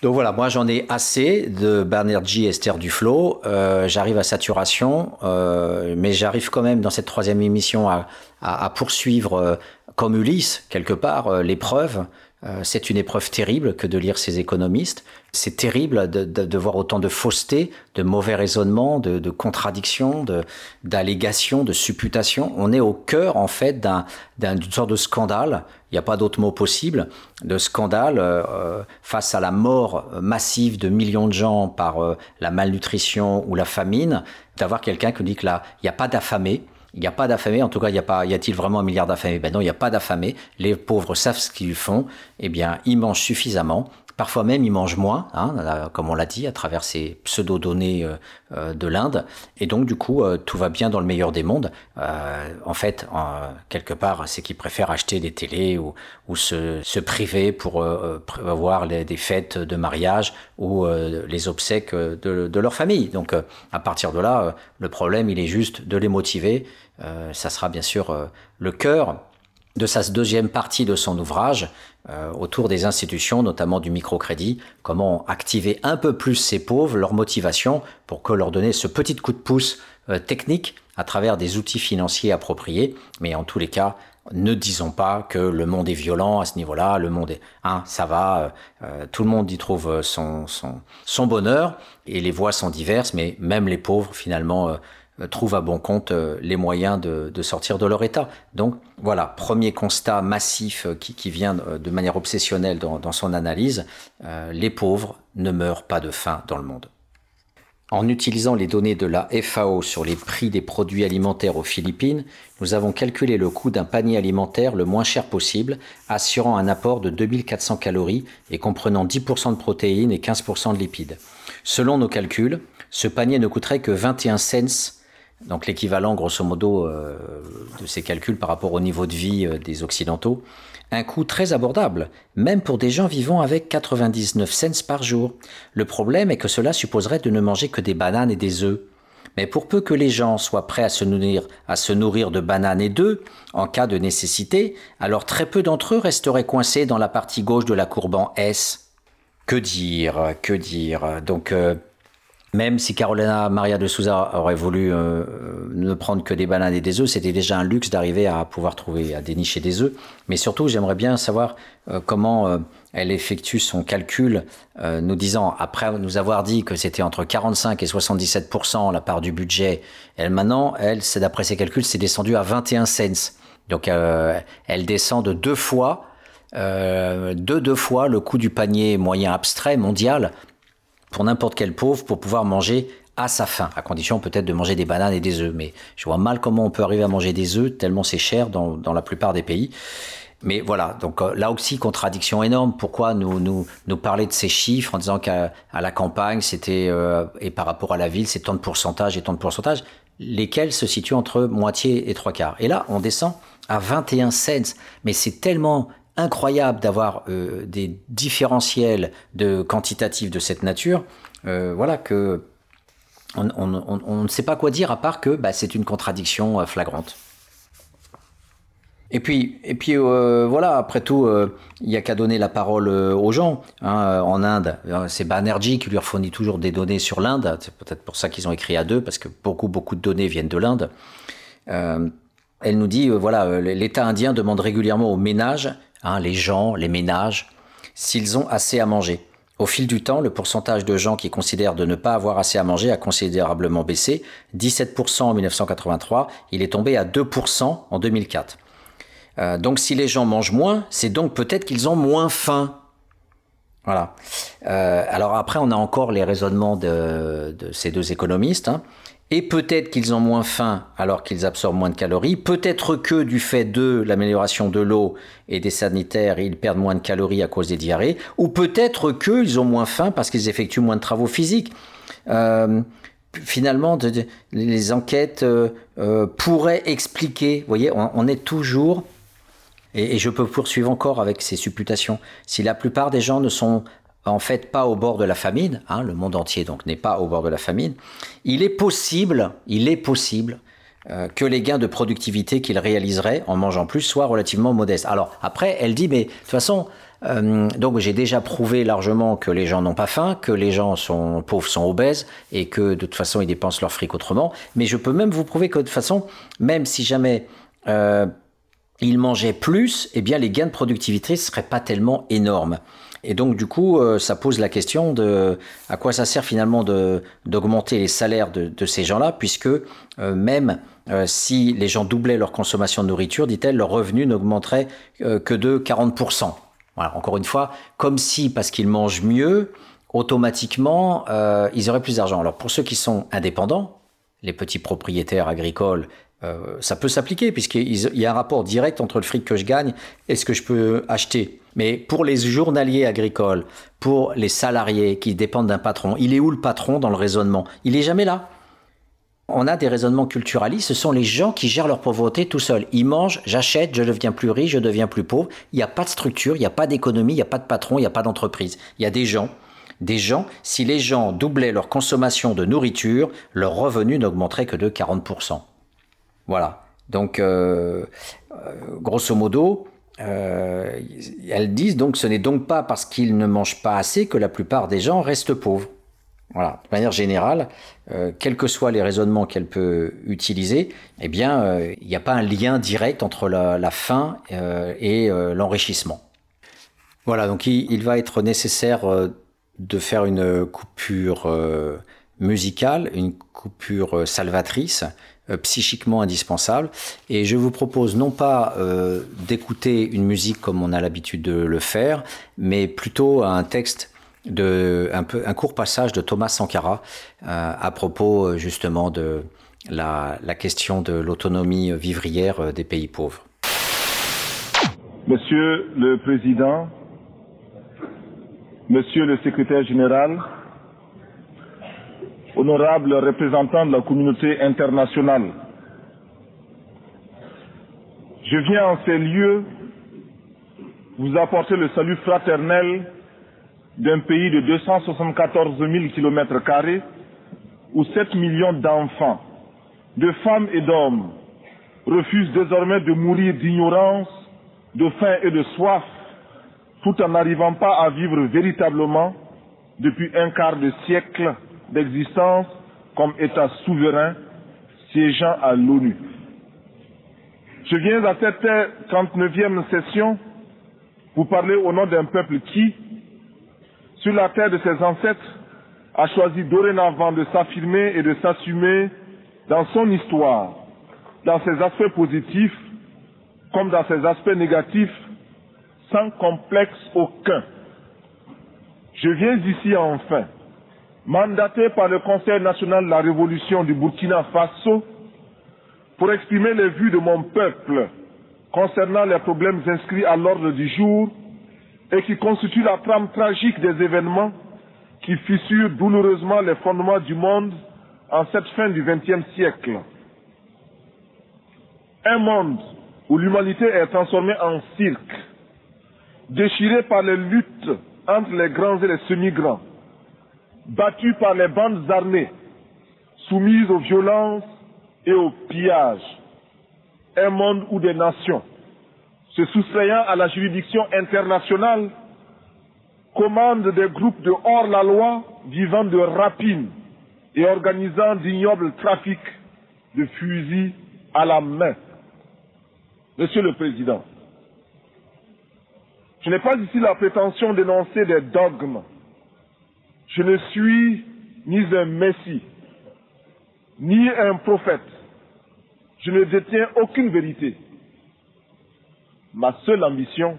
Speaker 1: Donc voilà, moi j'en ai assez de Banerjee Esther Duflo. Euh, j'arrive à saturation, mais j'arrive quand même dans cette troisième émission à, poursuivre, comme Ulysse, quelque part, l'épreuve. Euh, c'est une épreuve terrible que de lire ces économistes. C'est terrible de, de, de, voir autant de fausseté, de mauvais raisonnements, de, de contradictions, d'allégations, de, supputations. On est au cœur, en fait, d'une un, sorte de scandale. Il n'y a pas d'autre mot possible. De scandale euh, face à la mort massive de millions de gens par euh, la malnutrition ou la famine. D'avoir quelqu'un qui dit que là, il n'y a pas d'affamés il n'y a pas d'affamés. En tout cas, il y a pas, y a-t-il vraiment un milliard d'affamés? Ben non, il n'y a pas d'affamés. Les pauvres savent ce qu'ils font. Eh bien, ils mangent suffisamment. Parfois même, ils mangent moins, hein, comme on l'a dit, à travers ces pseudo-données euh, euh, de l'Inde. Et donc, du coup, euh, tout va bien dans le meilleur des mondes. Euh, en fait, quelque part, c'est qu'ils préfèrent acheter des télés ou, se, priver pour avoir les, des fêtes de mariage ou les obsèques de, de, leur famille. Donc, à partir de là, le problème, il est juste de les motiver. ça sera bien sûr le cœur de sa deuxième partie de son ouvrage euh, autour des institutions, notamment du microcrédit, comment activer un peu plus ces pauvres, leur motivation, pour que leur donner ce petit coup de pouce euh, technique à travers des outils financiers appropriés. Mais en tous les cas, ne disons pas que le monde est violent à ce niveau-là, le monde est, hein, ça va, euh, tout le monde y trouve son, son, son bonheur, et les voies sont diverses, mais même les pauvres, finalement, euh, euh, trouvent à bon compte euh, les moyens de, sortir de leur état. Donc voilà, premier constat massif euh, qui, vient de manière obsessionnelle dans, son analyse, euh, les pauvres ne meurent pas de faim dans le monde. En utilisant les données de la FAO sur les prix des produits alimentaires aux Philippines, nous avons calculé le coût d'un panier alimentaire le moins cher possible, assurant un apport de 2400 calories et comprenant 10% de protéines et 15% de lipides. Selon nos calculs, ce panier ne coûterait que 21 cents donc l'équivalent grosso modo euh, de ces calculs par rapport au niveau de vie euh, des Occidentaux, un coût très abordable, même pour des gens vivant avec 99 cents par jour. Le problème est que cela supposerait de ne manger que des bananes et des œufs. Mais pour peu que les gens soient prêts à se nourrir, à se nourrir de bananes et d'œufs, en cas de nécessité, alors très peu d'entre eux resteraient coincés dans la partie gauche de la courbe en S. Que dire, que dire? Donc, euh, même si Carolina Maria de Souza aurait voulu euh, ne prendre que des bananes et des œufs, c'était déjà un luxe d'arriver à pouvoir trouver, à dénicher des œufs. Mais surtout, j'aimerais bien savoir euh, comment euh, elle effectue son calcul, euh, nous disant, après nous avoir dit que c'était entre 45 et 77% la part du budget, elle maintenant, elle, c'est d'après ses calculs, c'est descendu à 21 cents. Donc, euh, elle descend de deux fois, euh, de deux fois le coût du panier moyen abstrait mondial pour n'importe quel pauvre pour pouvoir manger à sa faim, à condition peut-être de manger des bananes et des œufs. Mais je vois mal comment on peut arriver à manger des œufs tellement c'est cher dans, dans, la plupart des pays. Mais voilà, donc euh, là aussi, contradiction énorme. Pourquoi nous, nous, nous parler de ces chiffres en disant qu'à la campagne, c'était, euh, et par rapport à la ville, c'est tant de pourcentage et tant de pourcentage, lesquels se situent entre moitié et trois quarts. Et là, on descend à 21 cents. Mais c'est tellement incroyable d'avoir euh, des différentiels de quantitatifs de cette nature, euh, voilà que on, ne sait pas quoi dire à part que bah, c'est une contradiction euh, flagrante. Et puis, et puis euh, voilà, après tout, euh, il n'y a qu'à donner la parole euh, aux gens. Hein, en Inde, c'est Banerjee qui lui fournit toujours des données sur l'Inde. C'est peut-être pour ça qu'ils ont écrit à deux, parce que beaucoup, beaucoup de données viennent de l'Inde. elle nous dit, voilà, l'État indien demande régulièrement aux ménages hein, les gens, les ménages, s'ils ont assez à manger. Au fil du temps, le pourcentage de gens qui considèrent de ne pas avoir assez à manger a considérablement baissé. 17% en 1983, il est tombé à 2% en 2004. Euh, donc si les gens mangent moins, c'est donc peut-être qu'ils ont moins faim. Voilà. Euh, alors après, on a encore les raisonnements de, ces deux économistes. Hein. Et peut-être qu'ils ont moins faim alors qu'ils absorbent moins de calories. Peut-être que du fait de l'amélioration de l'eau et des sanitaires, ils perdent moins de calories à cause des diarrhées. Ou peut-être qu'ils ont moins faim parce qu'ils effectuent moins de travaux physiques. Euh, finalement, les enquêtes euh, euh, pourraient expliquer. Vous voyez, on, on est toujours et, et, je peux poursuivre encore avec ces supputations. Si la plupart des gens ne sont en fait pas au bord de la famine, hein, le monde entier donc n'est pas au bord de la famine, il est possible, il est possible euh, que les gains de productivité qu'il réaliserait en mangeant plus soient relativement modestes. Alors après, elle dit, mais de toute façon, Euh, donc j'ai déjà prouvé largement que les gens n'ont pas faim, que les gens sont pauvres, sont obèses et que de toute façon ils dépensent leur fric autrement. Mais je peux même vous prouver que de toute façon, même si jamais euh, ils mangeaient plus, eh bien les gains de productivité ne seraient pas tellement énormes. Et donc du coup, euh, ça pose la question de à quoi ça sert finalement d'augmenter les salaires de, ces gens-là, puisque euh, même euh, si les gens doublaient leur consommation de nourriture, dit-elle, leur revenu n'augmenterait que de 40%. Voilà, encore une fois, comme si parce qu'ils mangent mieux, automatiquement, ils auraient plus d'argent. Alors pour ceux qui sont indépendants, les petits propriétaires agricoles ça peut s'appliquer puisqu'il y a un rapport direct entre le fric que je gagne et ce que je peux acheter. Mais pour les journaliers agricoles, pour les salariés qui dépendent d'un patron, il est où le patron dans le raisonnement? Il est jamais là. On a des raisonnements culturalistes, ce sont les gens qui gèrent leur pauvreté tout seuls. Ils mangent, j'achète, je deviens plus riche, je deviens plus pauvre. Il n'y a pas de structure, il n'y a pas d'économie, il n'y a pas de patron, il n'y a pas d'entreprise. Il y a des gens. Des gens, si les gens doublaient leur consommation de nourriture, leur revenu n'augmenterait que de 40%. Voilà. Donc, euh, euh, grosso modo, euh, elles disent donc ce n'est donc pas parce qu'ils ne mangent pas assez que la plupart des gens restent pauvres. Voilà, de manière générale, quels que soient les raisonnements qu'elle peut utiliser, eh bien, il n'y a pas un lien direct entre la, faim et l'enrichissement. Voilà, donc il, va être nécessaire de faire une coupure musicale, une coupure salvatrice, euh, psychiquement indispensable. Et je vous propose non pas euh, d'écouter une musique comme on a l'habitude de le faire, mais plutôt un texte de un, peu, un court passage de Thomas Sankara euh, à propos justement de la question de l'autonomie vivrière des pays pauvres.
Speaker 2: Monsieur le Président, Monsieur le Secrétaire général, honorables représentants de la communauté internationale. Je viens en ces lieux vous apporter le salut fraternel d'un pays de 274 000 kilomètres carrés où 7 millions d'enfants, de femmes et d'hommes refusent désormais de mourir d'ignorance, de faim et de soif, tout en n'arrivant pas à vivre véritablement depuis un quart de siècle d'existence comme État souverain siégeant à l'ONU. Je viens à cette 39e session vous parler au nom d'un peuple qui, sur la terre de ses ancêtres, a choisi dorénavant de s'affirmer et de s'assumer dans son histoire, dans ses aspects positifs comme dans ses aspects négatifs, sans complexe aucun. Je viens ici enfin mandaté par le Conseil national de la révolution du Burkina Faso pour exprimer les vues de mon peuple concernant les problèmes inscrits à l'ordre du jour et qui constituent la trame tragique des événements qui fissurent douloureusement les fondements du monde en cette fin du XXe siècle. Un monde où l'humanité est transformée en cirque, déchiré par les luttes entre les grands et les semi-grands, battus par les bandes armées, soumises aux violences et aux pillages. Un monde où des nations, se soustrayant à la juridiction internationale, commandent des groupes de hors-la-loi vivant de rapines et organisant d'ignobles trafics de fusils à la main. Monsieur le Président, je n'ai pas ici la prétention d'énoncer des dogmes je ne suis ni un messie, ni un prophète. Je ne détiens aucune vérité. Ma seule ambition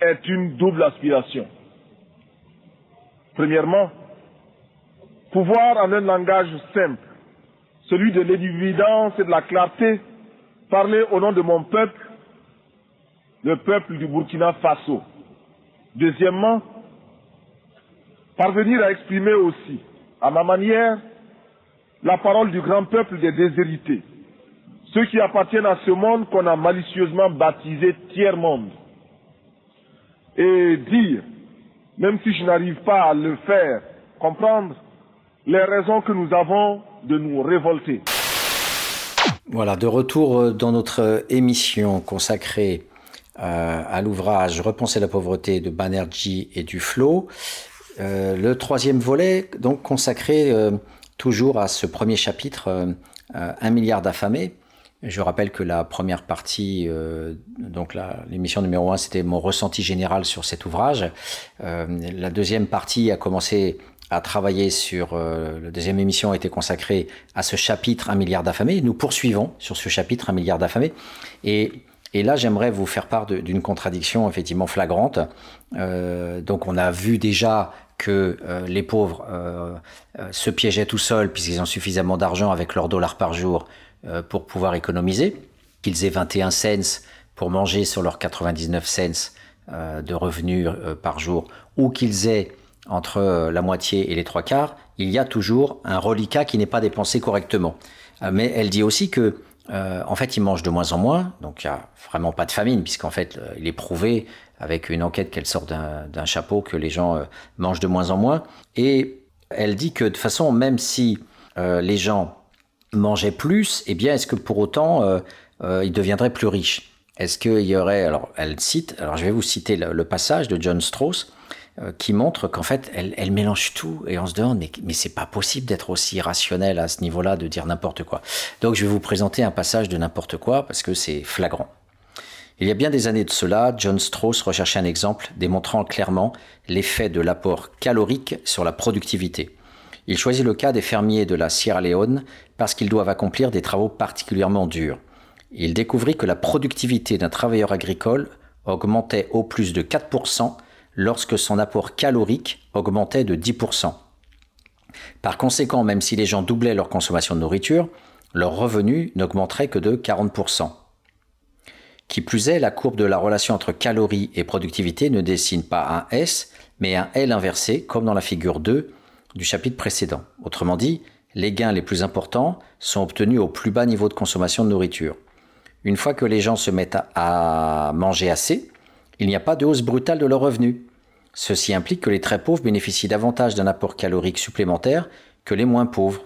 Speaker 2: est une double aspiration. Premièrement, pouvoir en un langage simple, celui de l'évidence et de la clarté, parler au nom de mon peuple, le peuple du Burkina Faso. Deuxièmement, parvenir à exprimer aussi, à ma manière, la parole du grand peuple des déshérités, ceux qui appartiennent à ce monde qu'on a malicieusement baptisé tiers-monde, et dire, même si je n'arrive pas à le faire, comprendre les raisons que nous avons de nous révolter.
Speaker 1: Voilà, de retour dans notre émission consacrée à l'ouvrage Repenser la pauvreté de Banerjee et Duflo. Le troisième volet, donc consacré toujours à ce premier chapitre, Un milliard d'affamés. Je rappelle que la première partie, euh, donc l'émission numéro 1, c'était mon ressenti général sur cet ouvrage. Euh, la deuxième partie a commencé à travailler sur, euh, la deuxième émission a été consacrée à ce chapitre Un milliard d'affamés. Nous poursuivons sur ce chapitre Un milliard d'affamés. Et, et là, j'aimerais vous faire part d'une contradiction effectivement flagrante. donc on a vu déjà que les pauvres se piégeaient tout seuls puisqu'ils ont suffisamment d'argent avec leur dollar par jour euh, pour pouvoir économiser, qu'ils aient 21 cents pour manger sur leurs 99 cents euh, de revenus euh, par jour, ou qu'ils aient entre la moitié et les trois quarts, il y a toujours un reliquat qui n'est pas dépensé correctement. Mais elle dit aussi que en fait, ils mangent de moins en moins, donc il n'y a vraiment pas de famine, puisqu'en fait, il est prouvé avec une enquête qu'elle sort d'un chapeau que les gens mangent de moins en moins. Et elle dit que de toute façon, même si les gens mangeait plus, eh bien, est-ce que pour autant, euh, euh, il deviendrait plus riche Est-ce qu'il y aurait, alors elle cite, alors je vais vous citer le, passage de John Strauss, euh, qui montre qu'en fait, elle, mélange tout et on se demande, mais, mais c'est pas possible d'être aussi rationnel à ce niveau-là, de dire n'importe quoi. Donc je vais vous présenter un passage de n'importe quoi parce que c'est flagrant. Il y a bien des années de cela, John Strauss recherchait un exemple démontrant clairement l'effet de l'apport calorique sur la productivité. Il choisit le cas des fermiers de la Sierra Leone parce qu'ils doivent accomplir des travaux particulièrement durs. Il découvrit que la productivité d'un travailleur agricole augmentait au plus de 4% lorsque son apport calorique augmentait de 10%. Par conséquent, même si les gens doublaient leur consommation de nourriture, leur revenu n'augmenterait que de 40%. Qui plus est, la courbe de la relation entre calories et productivité ne dessine pas un S, mais un L inversé, comme dans la figure 2, du chapitre précédent. Autrement dit, les gains les plus importants sont obtenus au plus bas niveau de consommation de nourriture. Une fois que les gens se mettent à manger assez, il n'y a pas de hausse brutale de leurs revenus. Ceci implique que les très pauvres bénéficient davantage d'un apport calorique supplémentaire que les moins pauvres.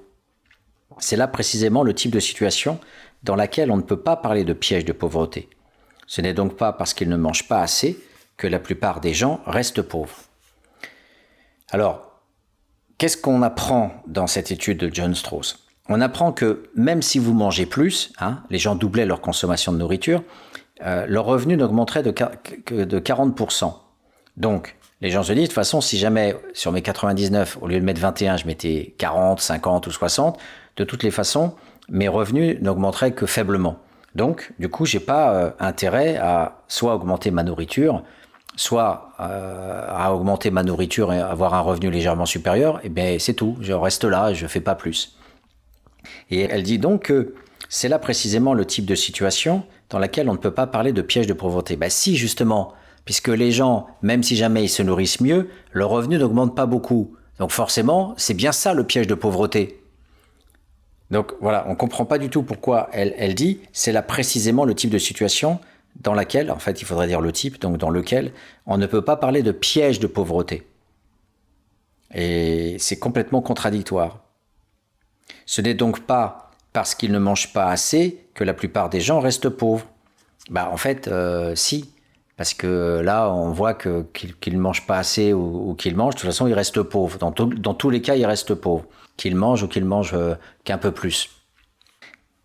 Speaker 1: C'est là précisément le type de situation dans laquelle on ne peut pas parler de piège de pauvreté. Ce n'est donc pas parce qu'ils ne mangent pas assez que la plupart des gens restent pauvres. Alors, Qu'est-ce qu'on apprend dans cette étude de John Strauss? On apprend que même si vous mangez plus, hein, les gens doublaient leur consommation de nourriture, euh, leur revenu n'augmenterait de, que de 40%. Donc, les gens se disent, de toute façon, si jamais sur mes 99, au lieu de mettre 21, je mettais 40, 50 ou 60, de toutes les façons, mes revenus n'augmenteraient que faiblement. Donc, du coup, j'ai pas euh, intérêt à soit augmenter ma nourriture, soit euh, à augmenter ma nourriture et avoir un revenu légèrement supérieur, et eh bien c'est tout, je reste là, je fais pas plus. Et elle dit donc que c'est là précisément le type de situation dans laquelle on ne peut pas parler de piège de pauvreté. Ben si justement, puisque les gens, même si jamais ils se nourrissent mieux, leur revenu n'augmente pas beaucoup. Donc forcément, c'est bien ça le piège de pauvreté. Donc voilà, on ne comprend pas du tout pourquoi elle, elle dit, c'est là précisément le type de situation dans laquelle, en fait, il faudrait dire le type, donc dans lequel on ne peut pas parler de piège de pauvreté. Et c'est complètement contradictoire. Ce n'est donc pas parce qu'ils ne mangent pas assez que la plupart des gens restent pauvres. Bah, en fait, euh, si. Parce que là, on voit qu'ils ne mangent pas assez ou, qu'ils mangent, de toute façon, ils restent pauvres. Dans, tous les cas, ils restent pauvres. Qu'ils mangent ou qu'ils mangent euh, qu'un peu plus.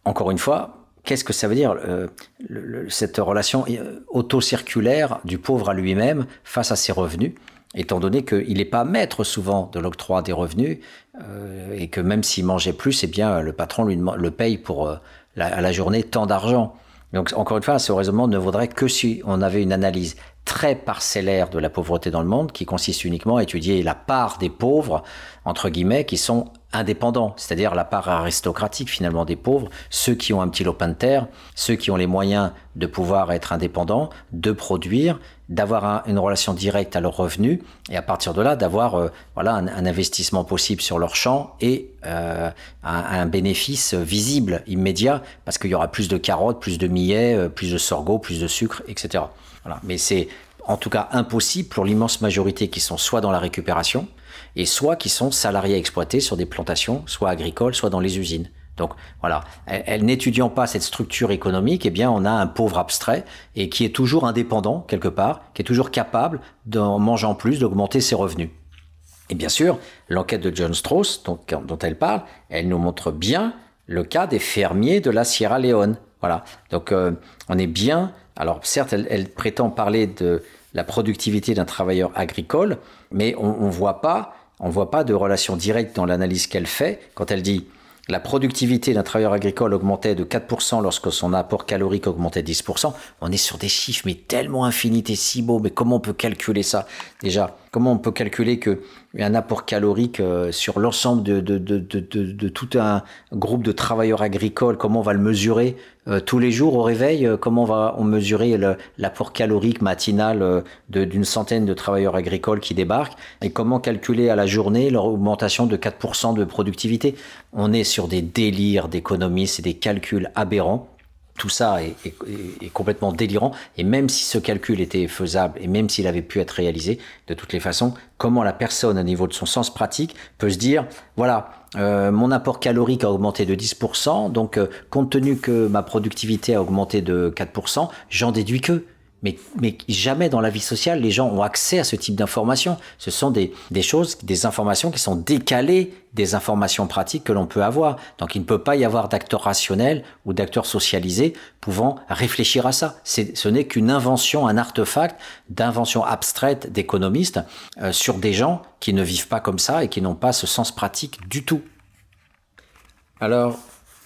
Speaker 1: Encore une fois, qu'est-ce que ça veut dire euh, cette relation auto-circulaire du pauvre à lui-même face à ses revenus? Étant donné qu'il n'est pas maître souvent de l'octroi des revenus euh, et que même s'il mangeait plus, eh bien le patron lui le paye pour la, à la journée tant d'argent. Donc encore une fois, ce raisonnement ne vaudrait que si on avait une analyse très parcellaire de la pauvreté dans le monde, qui consiste uniquement à étudier la part des pauvres, entre guillemets, qui sont indépendants, c'est-à-dire la part aristocratique finalement des pauvres, ceux qui ont un petit lopin de terre, ceux qui ont les moyens de pouvoir être indépendants, de produire, d'avoir une relation directe à leurs revenus et à partir de là d'avoir euh, voilà un, investissement possible sur leur champ et euh, un, bénéfice visible immédiat parce qu'il y aura plus de carottes, plus de millets, euh, plus de sorgho, plus de sucre, etc. Voilà. Mais c'est en tout cas impossible pour l'immense majorité qui sont soit dans la récupération, et soit qui sont salariés exploités sur des plantations, soit agricoles, soit dans les usines. Donc voilà, elle, n'étudiant pas cette structure économique, eh bien on a un pauvre abstrait et qui est toujours indépendant quelque part, qui est toujours capable, d'en mangeant plus, d'augmenter ses revenus. Et bien sûr, l'enquête de John Strauss, dont, dont elle parle, elle nous montre bien le cas des fermiers de la Sierra Leone. Voilà, donc euh, on est bien. Alors certes, elle, prétend parler de la productivité d'un travailleur agricole, mais on ne voit voit pas de relation directe dans l'analyse qu'elle fait quand elle dit la productivité d'un travailleur agricole augmentait de 4% lorsque son apport calorique augmentait de 10%. On est sur des chiffres mais tellement infinitésimaux. Mais comment on peut calculer ça? Déjà, comment on peut calculer que un apport calorique euh, sur l'ensemble de, de, de, de, tout un groupe de travailleurs agricoles, comment on va le mesurer euh, tous les jours au réveil euh, Comment on va on mesurer l'apport calorique matinal d'une centaine de travailleurs agricoles qui débarquent Et comment calculer à la journée leur augmentation de 4% de productivité. On est sur des délires d'économistes et des calculs aberrants tout ça est, complètement délirant. Et même si ce calcul était faisable et même s'il avait pu être réalisé, de toutes les façons, comment la personne, au niveau de son sens pratique, peut se dire, voilà, euh, mon apport calorique a augmenté de 10%, donc euh, compte tenu que ma productivité a augmenté de 4%, j'en déduis que mais, mais, jamais dans la vie sociale, les gens ont accès à ce type d'informations. Ce sont des, des, choses, des informations qui sont décalées des informations pratiques que l'on peut avoir. Donc il ne peut pas y avoir d'acteurs rationnels ou d'acteurs socialisés pouvant réfléchir à ça. Ce n'est qu'une invention, un artefact d'invention abstraite d'économistes euh, sur des gens qui ne vivent pas comme ça et qui n'ont pas ce sens pratique du tout. Alors,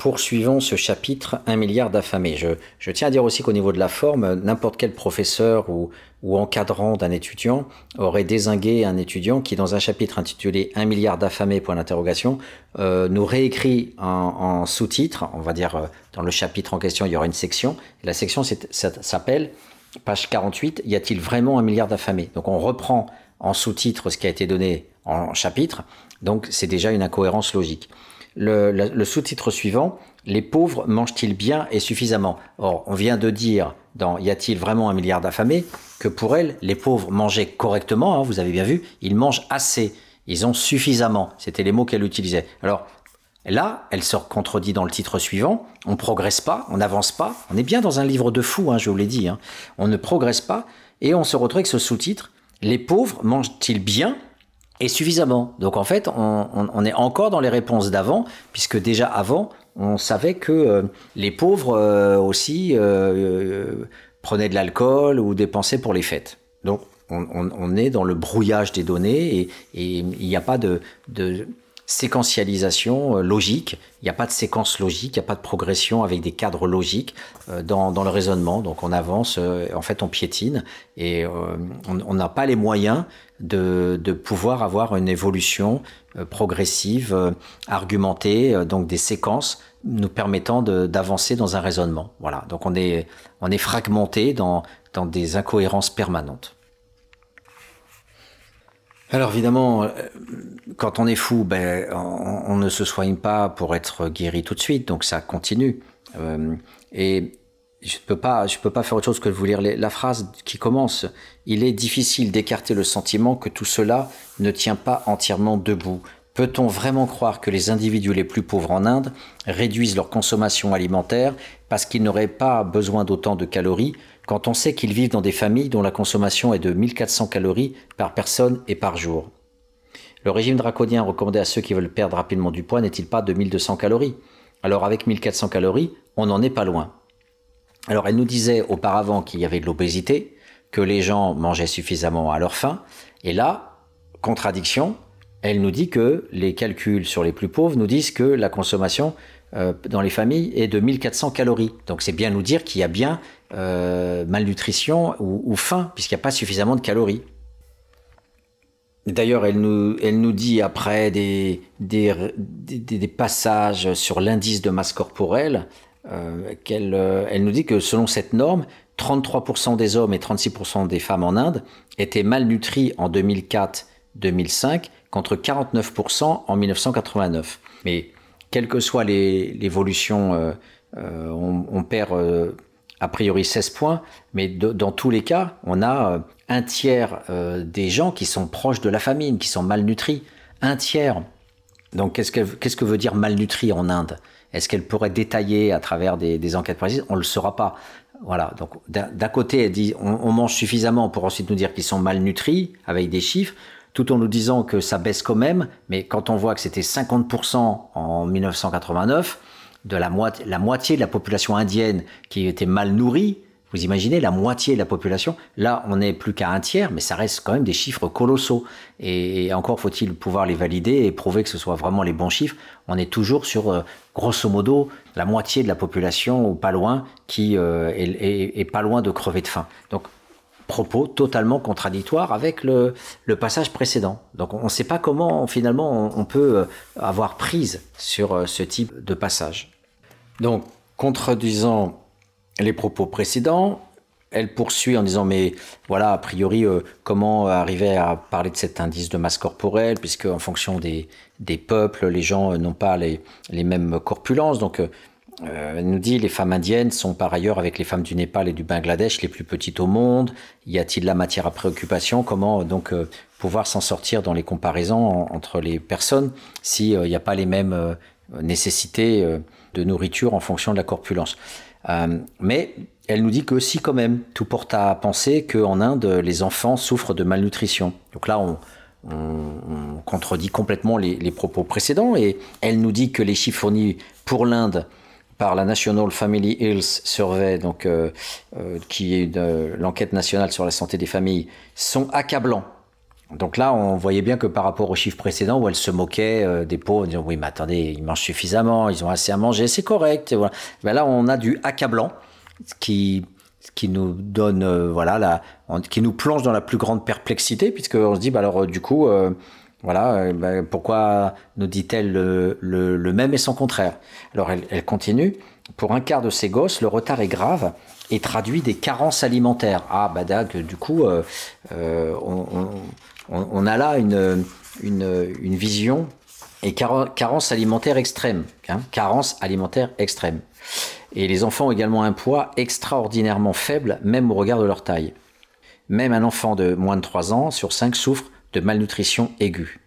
Speaker 1: Poursuivons ce chapitre Un milliard d'affamés. Je, tiens à dire aussi qu'au niveau de la forme, n'importe quel professeur ou, encadrant d'un étudiant aurait désingué un étudiant qui, dans un chapitre intitulé Un milliard d'affamés, point d'interrogation, euh, nous réécrit en, sous-titre, on va dire euh, dans le chapitre en question, il y aura une section. La section s'appelle, page 48, Y a-t-il vraiment un milliard d'affamés? Donc on reprend en sous-titre ce qui a été donné en chapitre, donc c'est déjà une incohérence logique le, sous-titre suivant, les pauvres mangent-ils bien et suffisamment? Or, on vient de dire dans Y a-t-il vraiment un milliard d'affamés que pour elle, les pauvres mangeaient correctement, hein, vous avez bien vu, ils mangent assez, ils ont suffisamment, c'était les mots qu'elle utilisait. Alors, là, elle se contredit dans le titre suivant, on progresse pas, on n'avance pas, on est bien dans un livre de fou, hein, je vous l'ai dit, hein. on ne progresse pas, et on se retrouve avec ce sous-titre, les pauvres mangent-ils bien et suffisamment. Donc en fait, on, est encore dans les réponses d'avant, puisque déjà avant, on savait que euh, les pauvres euh, aussi euh, prenaient de l'alcool ou dépensaient pour les fêtes. Donc on, est dans le brouillage des données et, il n'y a pas de, de séquentialisation logique, il n'y a pas de séquence logique, il n'y a pas de progression avec des cadres logiques dans, dans le raisonnement. Donc on avance, en fait on piétine et on n'a pas les moyens de, de, pouvoir avoir une évolution euh, progressive, euh, argumentée, euh, donc des séquences nous permettant d'avancer dans un raisonnement. Voilà, donc on est, on est fragmenté dans, dans des incohérences permanentes. Alors évidemment, quand on est fou, ben, on, ne se soigne pas pour être guéri tout de suite, donc ça continue. et je peux pas, je peux pas faire autre chose que de vous lire la phrase qui commence. Il est difficile d'écarter le sentiment que tout cela ne tient pas entièrement debout. Peut-on vraiment croire que les individus les plus pauvres en Inde réduisent leur consommation alimentaire parce qu'ils n'auraient pas besoin d'autant de calories quand on sait qu'ils vivent dans des familles dont la consommation est de 1400 calories par personne et par jour. Le régime draconien recommandé à ceux qui veulent perdre rapidement du poids n'est-il pas de 1200 calories? Alors avec 1400 calories, on n'en est pas loin. Alors elle nous disait auparavant qu'il y avait de l'obésité, que les gens mangeaient suffisamment à leur faim, et là, contradiction, elle nous dit que les calculs sur les plus pauvres nous disent que la consommation euh, dans les familles est de 1400 calories. Donc c'est bien nous dire qu'il y a bien euh, malnutrition ou, faim, puisqu'il n'y a pas suffisamment de calories. D'ailleurs, elle nous, elle nous dit après des, des, passages sur l'indice de masse corporelle, euh, qu'elle elle nous dit que selon cette norme, 33% des hommes et 36% des femmes en Inde étaient malnutris en 2004-2005 contre 49% en 1989. Mais quelle que soit l'évolution, euh, on, perd a priori 16 points, mais dans tous les cas, on a un tiers des gens qui sont proches de la famine, qui sont malnutris. Un tiers. Donc qu'est-ce que, veut dire malnutri en Inde? Est-ce qu'elle pourrait détailler à travers des, enquêtes précises? On ne le saura pas. Voilà. Donc d'un côté, dit on, mange suffisamment pour ensuite nous dire qu'ils sont malnutris avec des chiffres, tout en nous disant que ça baisse quand même. Mais quand on voit que c'était 50% en 1989, de la, moitié, la moitié de la population indienne qui était mal nourrie, vous imaginez la moitié de la population. Là, on n'est plus qu'à un tiers, mais ça reste quand même des chiffres colossaux. Et encore faut-il pouvoir les valider et prouver que ce soit vraiment les bons chiffres. On est toujours sur, euh, grosso modo, la moitié de la population ou pas loin qui euh, est, pas loin de crever de faim. Donc, propos totalement contradictoires avec le, passage précédent. Donc, on ne sait pas comment finalement on, peut euh, avoir prise sur ce type de passage. Donc, contredisant les propos précédents. Elle poursuit en disant mais voilà a priori euh, comment arriver à parler de cet indice de masse corporelle puisque en fonction des, peuples les gens euh, n'ont pas les, mêmes corpulences donc euh, elle nous dit les femmes indiennes sont par ailleurs avec les femmes du Népal et du Bangladesh les plus petites au monde. Y a-t-il la matière à préoccupation? Comment donc pouvoir s'en sortir dans les comparaisons entre les personnes s'il n'y a pas les mêmes nécessités de nourriture en fonction de la corpulence? Euh, mais elle nous dit que si quand même, tout porte à penser qu'en Inde, les enfants souffrent de malnutrition. Donc là, on, contredit complètement les, propos précédents et elle nous dit que les chiffres fournis pour l'Inde par la National Family Health Survey, donc, euh, euh, qui est l'enquête nationale sur la santé des familles, sont accablants. Donc là, on voyait bien que par rapport aux chiffres précédents où elle se moquait euh, des pauvres, en disant oui, mais attendez, ils mangent suffisamment, ils ont assez à manger, c'est correct. Ben là, on a du accablant qui qui nous donne euh, voilà qui nous plonge dans la plus grande perplexité puisque on se dit bah alors euh, du coup voilà ben, pourquoi nous dit-elle le, même et son contraire? Alors elle, continue pour un quart de ces gosses le retard est grave et traduit des carences alimentaires ah bah du coup on on, a là une, une, vision et carence alimentaire extrême. Hein, carence alimentaire extrême. Et les enfants ont également un poids extraordinairement faible, même au regard de leur taille. Même un enfant de moins de 3 ans sur 5 souffre de malnutrition aiguë.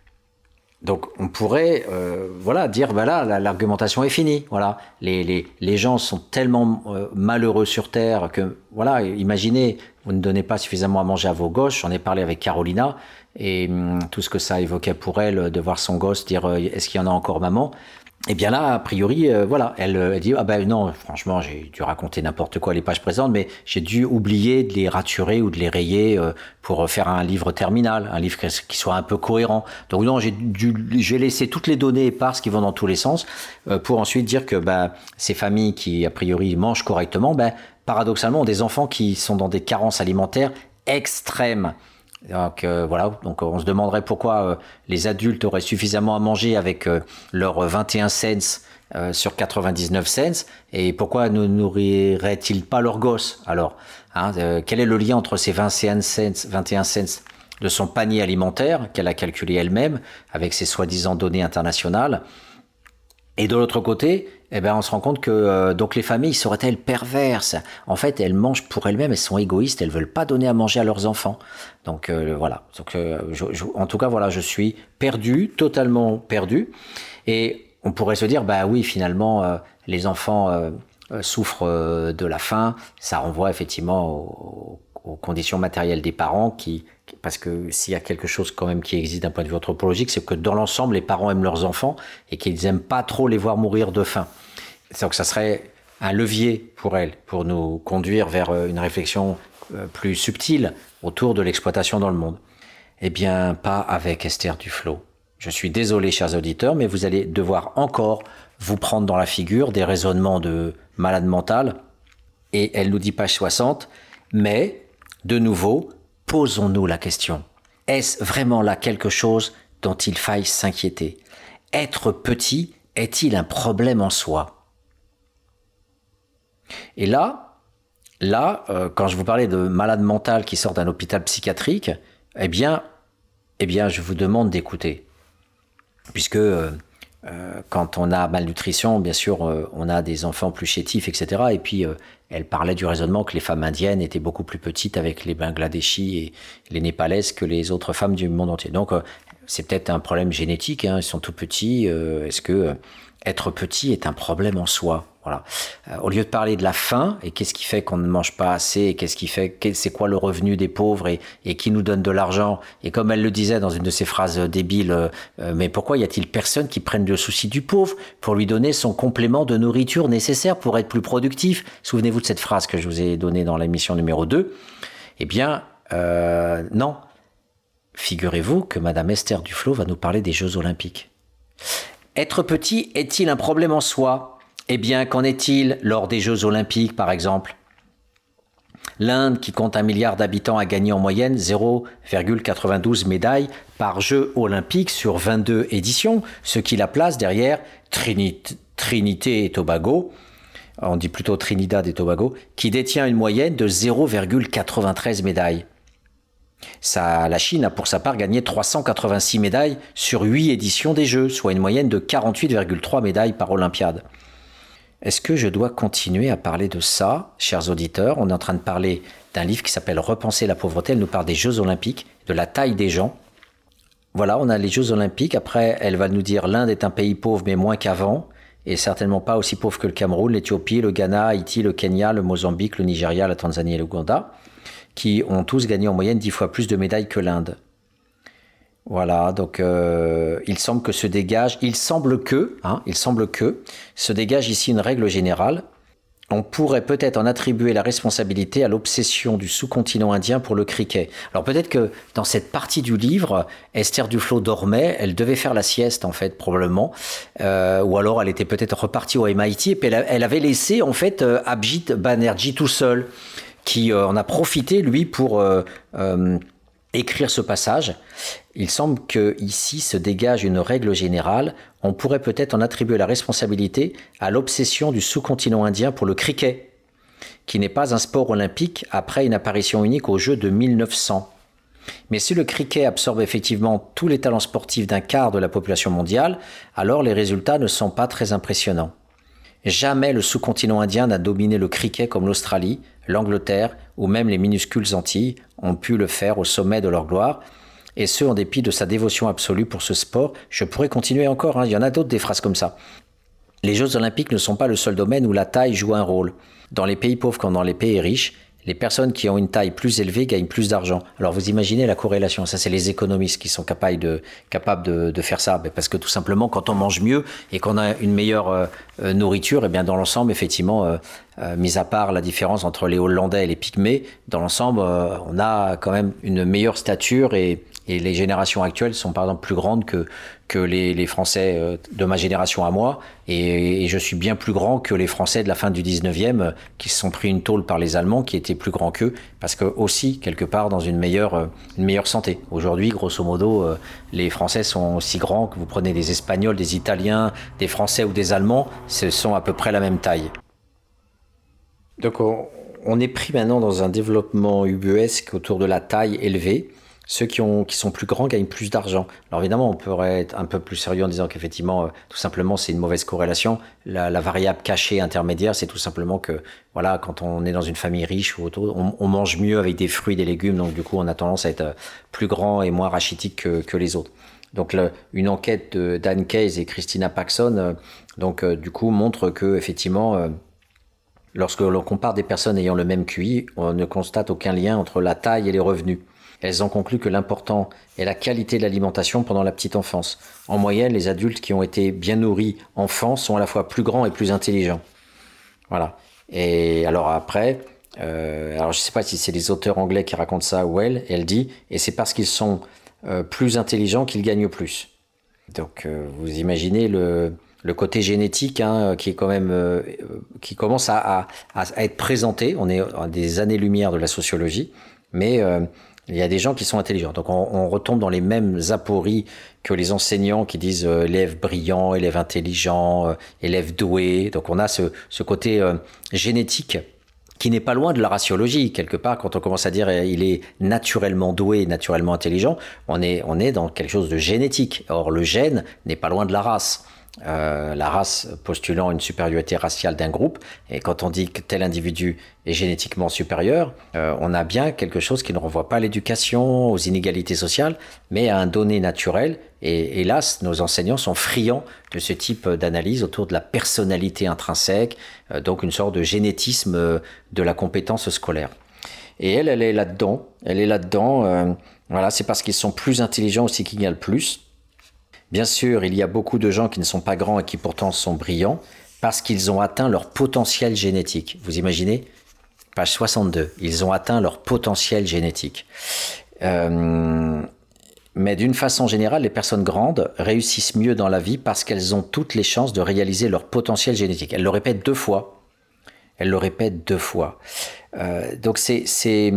Speaker 1: Donc on pourrait euh, voilà dire voilà bah l'argumentation est finie voilà. Les, les, les gens sont tellement euh, malheureux sur terre que voilà imaginez vous ne donnez pas suffisamment à manger à vos gosses. J'en ai parlé avec Carolina et hum, tout ce que ça évoquait pour elle de voir son gosse dire euh, est-ce qu'il y en a encore maman? Et eh bien là, a priori, euh, voilà, elle, elle, dit ah ben non, franchement, j'ai dû raconter n'importe quoi les pages présentes, mais j'ai dû oublier de les raturer ou de les rayer euh, pour faire un livre terminal, un livre qui soit un peu cohérent. Donc non, j'ai dû, j'ai laissé toutes les données éparses qui vont dans tous les sens pour ensuite dire que ben, ces familles qui a priori mangent correctement, ben, paradoxalement, ont des enfants qui sont dans des carences alimentaires extrêmes. Donc euh, voilà, donc on se demanderait pourquoi euh, les adultes auraient suffisamment à manger avec euh, leurs 21 cents sur 99 cents. Et pourquoi ne nourriraient-ils pas leurs gosses alors hein, Quel est le lien entre ces 21 cents, 21 cents de son panier alimentaire qu'elle a calculé elle-même avec ses soi-disant données internationales? Et de l'autre côté, eh ben, on se rend compte que euh, donc les familles seraient-elles perverses En fait, elles mangent pour elles-mêmes, elles sont égoïstes, elles veulent pas donner à manger à leurs enfants. Donc euh, voilà. Donc, euh, en tout cas, voilà, je suis perdu, totalement perdu. Et on pourrait se dire, bah oui, finalement, les enfants souffrent de la faim. Ça renvoie effectivement aux, aux conditions matérielles des parents qui parce que s'il y a quelque chose quand même qui existe d'un point de vue anthropologique, c'est que dans l'ensemble, les parents aiment leurs enfants et qu'ils n'aiment pas trop les voir mourir de faim. Donc ça serait un levier pour elles, pour nous conduire vers euh, une réflexion euh, plus subtile autour de l'exploitation dans le monde. Eh bien, pas avec Esther Duflo. Je suis désolé, chers auditeurs, mais vous allez devoir encore vous prendre dans la figure des raisonnements de malade mental. Et elle nous dit page 60, mais, de nouveau, posons-nous la question. Est-ce vraiment là quelque chose dont il faille s'inquiéter? Être petit est-il un problème en soi? Et là, là, euh, quand je vous parlais de malade mental qui sort d'un hôpital psychiatrique, eh bien, eh bien, je vous demande d'écouter, puisque euh, euh, quand on a malnutrition, bien sûr, euh, on a des enfants plus chétifs, etc. Et puis, euh, elle parlait du raisonnement que les femmes indiennes étaient beaucoup plus petites avec les Bangladeshis et les Népalaises que les autres femmes du monde entier. Donc, c'est peut-être un problème génétique. Hein, ils sont tout petits. Est-ce que être petit est un problème en soi? Euh, au lieu de parler de la faim et qu'est-ce qui fait qu'on ne mange pas assez, et qu'est-ce qui fait, c'est quoi le revenu des pauvres et, qui nous donne de l'argent? Et comme elle le disait dans une de ses phrases débiles, euh, euh, mais pourquoi y a-t-il personne qui prenne le souci du pauvre pour lui donner son complément de nourriture nécessaire pour être plus productif Souvenez-vous de cette phrase que je vous ai donnée dans l'émission numéro 2. Eh bien, non. Figurez-vous que Madame Esther Duflo va nous parler des Jeux Olympiques. Être petit est-il un problème en soi? Eh bien, qu'en est-il lors des Jeux olympiques, par exemple? L'Inde, qui compte un milliard d'habitants, a gagné en moyenne 0,92 médailles par Jeux olympique sur 22 éditions, ce qui la place derrière Trinité et Tobago, on dit plutôt Trinidad et Tobago, qui détient une moyenne de 0,93 médailles. La Chine a pour sa part gagné 386 médailles sur 8 éditions des Jeux, soit une moyenne de 48,3 médailles par Olympiade. Est-ce que je dois continuer à parler de ça, chers auditeurs? On est en train de parler d'un livre qui s'appelle Repenser la pauvreté. Elle nous parle des Jeux olympiques, de la taille des gens. Voilà, on a les Jeux olympiques. Après, elle va nous dire l'Inde est un pays pauvre, mais moins qu'avant, et certainement pas aussi pauvre que le Cameroun, l'Éthiopie, le Ghana, Haïti, le Kenya, le Mozambique, le Nigeria, la Tanzanie et l'Ouganda qui ont tous gagné en moyenne dix fois plus de médailles que l'Inde. Voilà, donc euh, il semble que se dégage, il semble que, hein, il semble que se dégage ici une règle générale. On pourrait peut-être en attribuer la responsabilité à l'obsession du sous-continent indien pour le cricket. Alors peut-être que dans cette partie du livre, Esther Duflo dormait, elle devait faire la sieste en fait probablement, euh, ou alors elle était peut-être repartie au MIT et puis elle, avait laissé en fait euh, Abjit Banerjee tout seul qui euh, en a profité, lui, pour écrire ce passage. Il semble que ici se dégage une règle générale. On pourrait peut-être en attribuer la responsabilité à l'obsession du sous-continent indien pour le cricket, qui n'est pas un sport olympique après une apparition unique aux Jeux de 1900. Mais si le cricket absorbe effectivement tous les talents sportifs d'un quart de la population mondiale, alors les résultats ne sont pas très impressionnants. Jamais le sous-continent indien n'a dominé le cricket comme l'Australie, l'Angleterre ou même les minuscules Antilles ont pu le faire au sommet de leur gloire, et ce en dépit de sa dévotion absolue pour ce sport. Je pourrais continuer encore, hein. il y en a d'autres des phrases comme ça. Les Jeux olympiques ne sont pas le seul domaine où la taille joue un rôle. Dans les pays pauvres comme dans les pays riches, les personnes qui ont une taille plus élevée gagnent plus d'argent. Alors vous imaginez la corrélation, ça c'est les économistes qui sont capables de, faire ça, parce que tout simplement quand on mange mieux et qu'on a une meilleure euh, euh, nourriture, et eh bien dans l'ensemble effectivement, euh, mis à part la différence entre les Hollandais et les Pygmées, dans l'ensemble on a quand même une meilleure stature et, et les générations actuelles sont par exemple plus grandes que, que les, Français euh, de ma génération à moi. Et, je suis bien plus grand que les Français de la fin du 19e euh, qui se sont pris une tôle par les Allemands qui étaient plus grands qu'eux. Parce que aussi, quelque part, dans une meilleure, euh, une meilleure santé. Aujourd'hui, grosso modo, les Français sont aussi grands que vous prenez des Espagnols, des Italiens, des Français ou des Allemands. Ce sont à peu près la même taille. Donc on est pris maintenant dans un développement ubuesque autour de la taille élevée ceux qui, ont, qui sont plus grands gagnent plus d'argent. Alors évidemment, on pourrait être un peu plus sérieux en disant qu'effectivement, euh, tout simplement, c'est une mauvaise corrélation. La, variable cachée intermédiaire, c'est tout simplement que, voilà, quand on est dans une famille riche ou auto, on, mange mieux avec des fruits, des légumes, donc du coup, on a tendance à être euh, plus grand et moins rachitique que, les autres. Donc une enquête de Dan Case et Christina Paxson, euh, donc du coup, montre que effectivement, lorsque l'on compare des personnes ayant le même QI, on ne constate aucun lien entre la taille et les revenus. Elles ont conclu que l'important est la qualité de l'alimentation pendant la petite enfance. En moyenne, les adultes qui ont été bien nourris enfants sont à la fois plus grands et plus intelligents. Voilà. Et alors après, euh, alors je ne sais pas si c'est les auteurs anglais qui racontent ça ou elle, elle dit, et c'est parce qu'ils sont euh, plus intelligents qu'ils gagnent plus. Donc euh, vous imaginez le, côté génétique hein, qui est quand même qui commence à, à, à, être présenté. On est à des années-lumière de la sociologie, mais il y a des gens qui sont intelligents. Donc on, on retombe dans les mêmes apories que les enseignants qui disent euh, élève brillant, élève intelligent, euh, élève doué. Donc on a ce, ce côté euh, génétique qui n'est pas loin de la raciologie quelque part quand on commence à dire il est naturellement doué, naturellement intelligent, on est on est dans quelque chose de génétique. Or le gène n'est pas loin de la race. Euh, la race postulant une supériorité raciale d'un groupe. Et quand on dit que tel individu est génétiquement supérieur, euh, on a bien quelque chose qui ne renvoie pas à l'éducation, aux inégalités sociales, mais à un donné naturel. Et hélas, nos enseignants sont friands de ce type d'analyse autour de la personnalité intrinsèque, euh, donc une sorte de génétisme de la compétence scolaire. Et elle, elle est là-dedans. Elle est là-dedans. voilà, c'est parce qu'ils sont plus intelligents aussi qu'il y a le plus. Bien sûr, il y a beaucoup de gens qui ne sont pas grands et qui pourtant sont brillants parce qu'ils ont atteint leur potentiel génétique. Vous imaginez Page 62. Ils ont atteint leur potentiel génétique. Euh, mais d'une façon générale, les personnes grandes réussissent mieux dans la vie parce qu'elles ont toutes les chances de réaliser leur potentiel génétique. Elle le répète deux fois. Elle le répète deux fois. Euh, donc c'est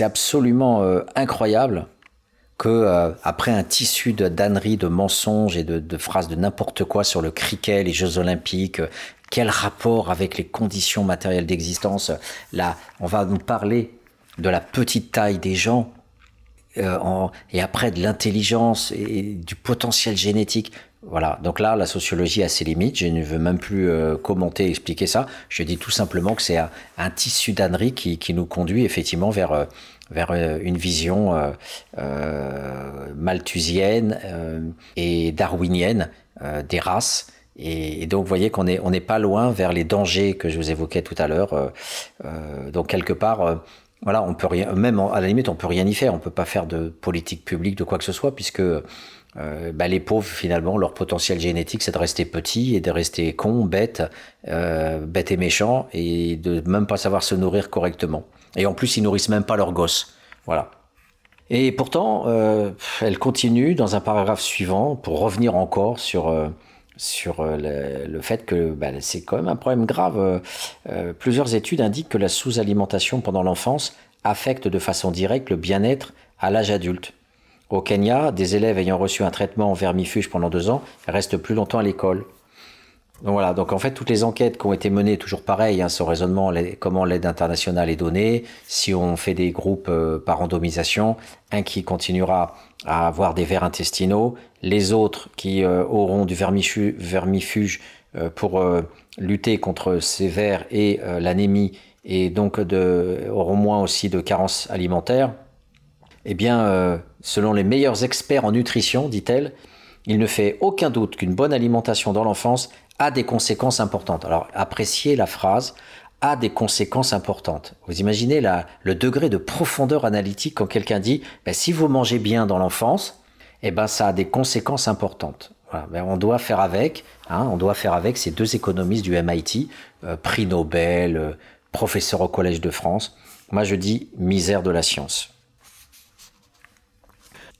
Speaker 1: absolument euh, incroyable que euh, après un tissu de d'âneries, de mensonges et de, phrases de n'importe quoi sur le cricket, les Jeux Olympiques, euh, quel rapport avec les conditions matérielles d'existence Là, on va nous parler de la petite taille des gens euh, et après de l'intelligence et du potentiel génétique. Voilà, donc là, la sociologie a ses limites. Je ne veux même plus commenter, expliquer ça. Je dis tout simplement que c'est un, tissu d'âneries qui, qui, nous conduit effectivement vers vers euh, une vision euh, euh, malthusienne et darwinienne des races. Et, donc, vous voyez qu'on n'est pas loin vers les dangers que je vous évoquais tout à l'heure. donc, quelque part, voilà, on peut rien, même à la limite, on peut rien y faire. On peut pas faire de politique publique, de quoi que ce soit, puisque bah, les pauvres, finalement, leur potentiel génétique, c'est de rester petit et de rester con, bête, euh, bête et méchant, et de même pas savoir se nourrir correctement. Et en plus, ils nourrissent même pas leurs gosses. Voilà. Et pourtant, euh, elle continue dans un paragraphe suivant pour revenir encore sur euh, euh, le, fait que bah, c'est quand même un problème grave. plusieurs études indiquent que la sous-alimentation pendant l'enfance affecte de façon directe le bien-être à l'âge adulte. Au Kenya, des élèves ayant reçu un traitement en vermifuge pendant deux ans restent plus longtemps à l'école. Donc voilà, donc en fait toutes les enquêtes qui ont été menées, toujours pareil, hein, ce raisonnement, comment l'aide internationale est donnée, si on fait des groupes euh, par randomisation, un qui continuera à avoir des vers intestinaux, les autres qui euh, auront du vermifuge euh, pour lutter contre ces vers et l'anémie et donc de, auront moins aussi de carences alimentaires, eh bien, selon les meilleurs experts en nutrition, dit-elle, il ne fait aucun doute qu'une bonne alimentation dans l'enfance a des conséquences importantes. Alors appréciez la phrase a des conséquences importantes. Vous imaginez la, le degré de profondeur analytique quand quelqu'un dit ben, si vous mangez bien dans l'enfance, eh ben ça a des conséquences importantes. Voilà. Ben, on doit faire avec, hein, on doit faire avec ces deux économistes du MIT, euh, prix Nobel, euh, professeur au Collège de France. Moi je dis misère de la science.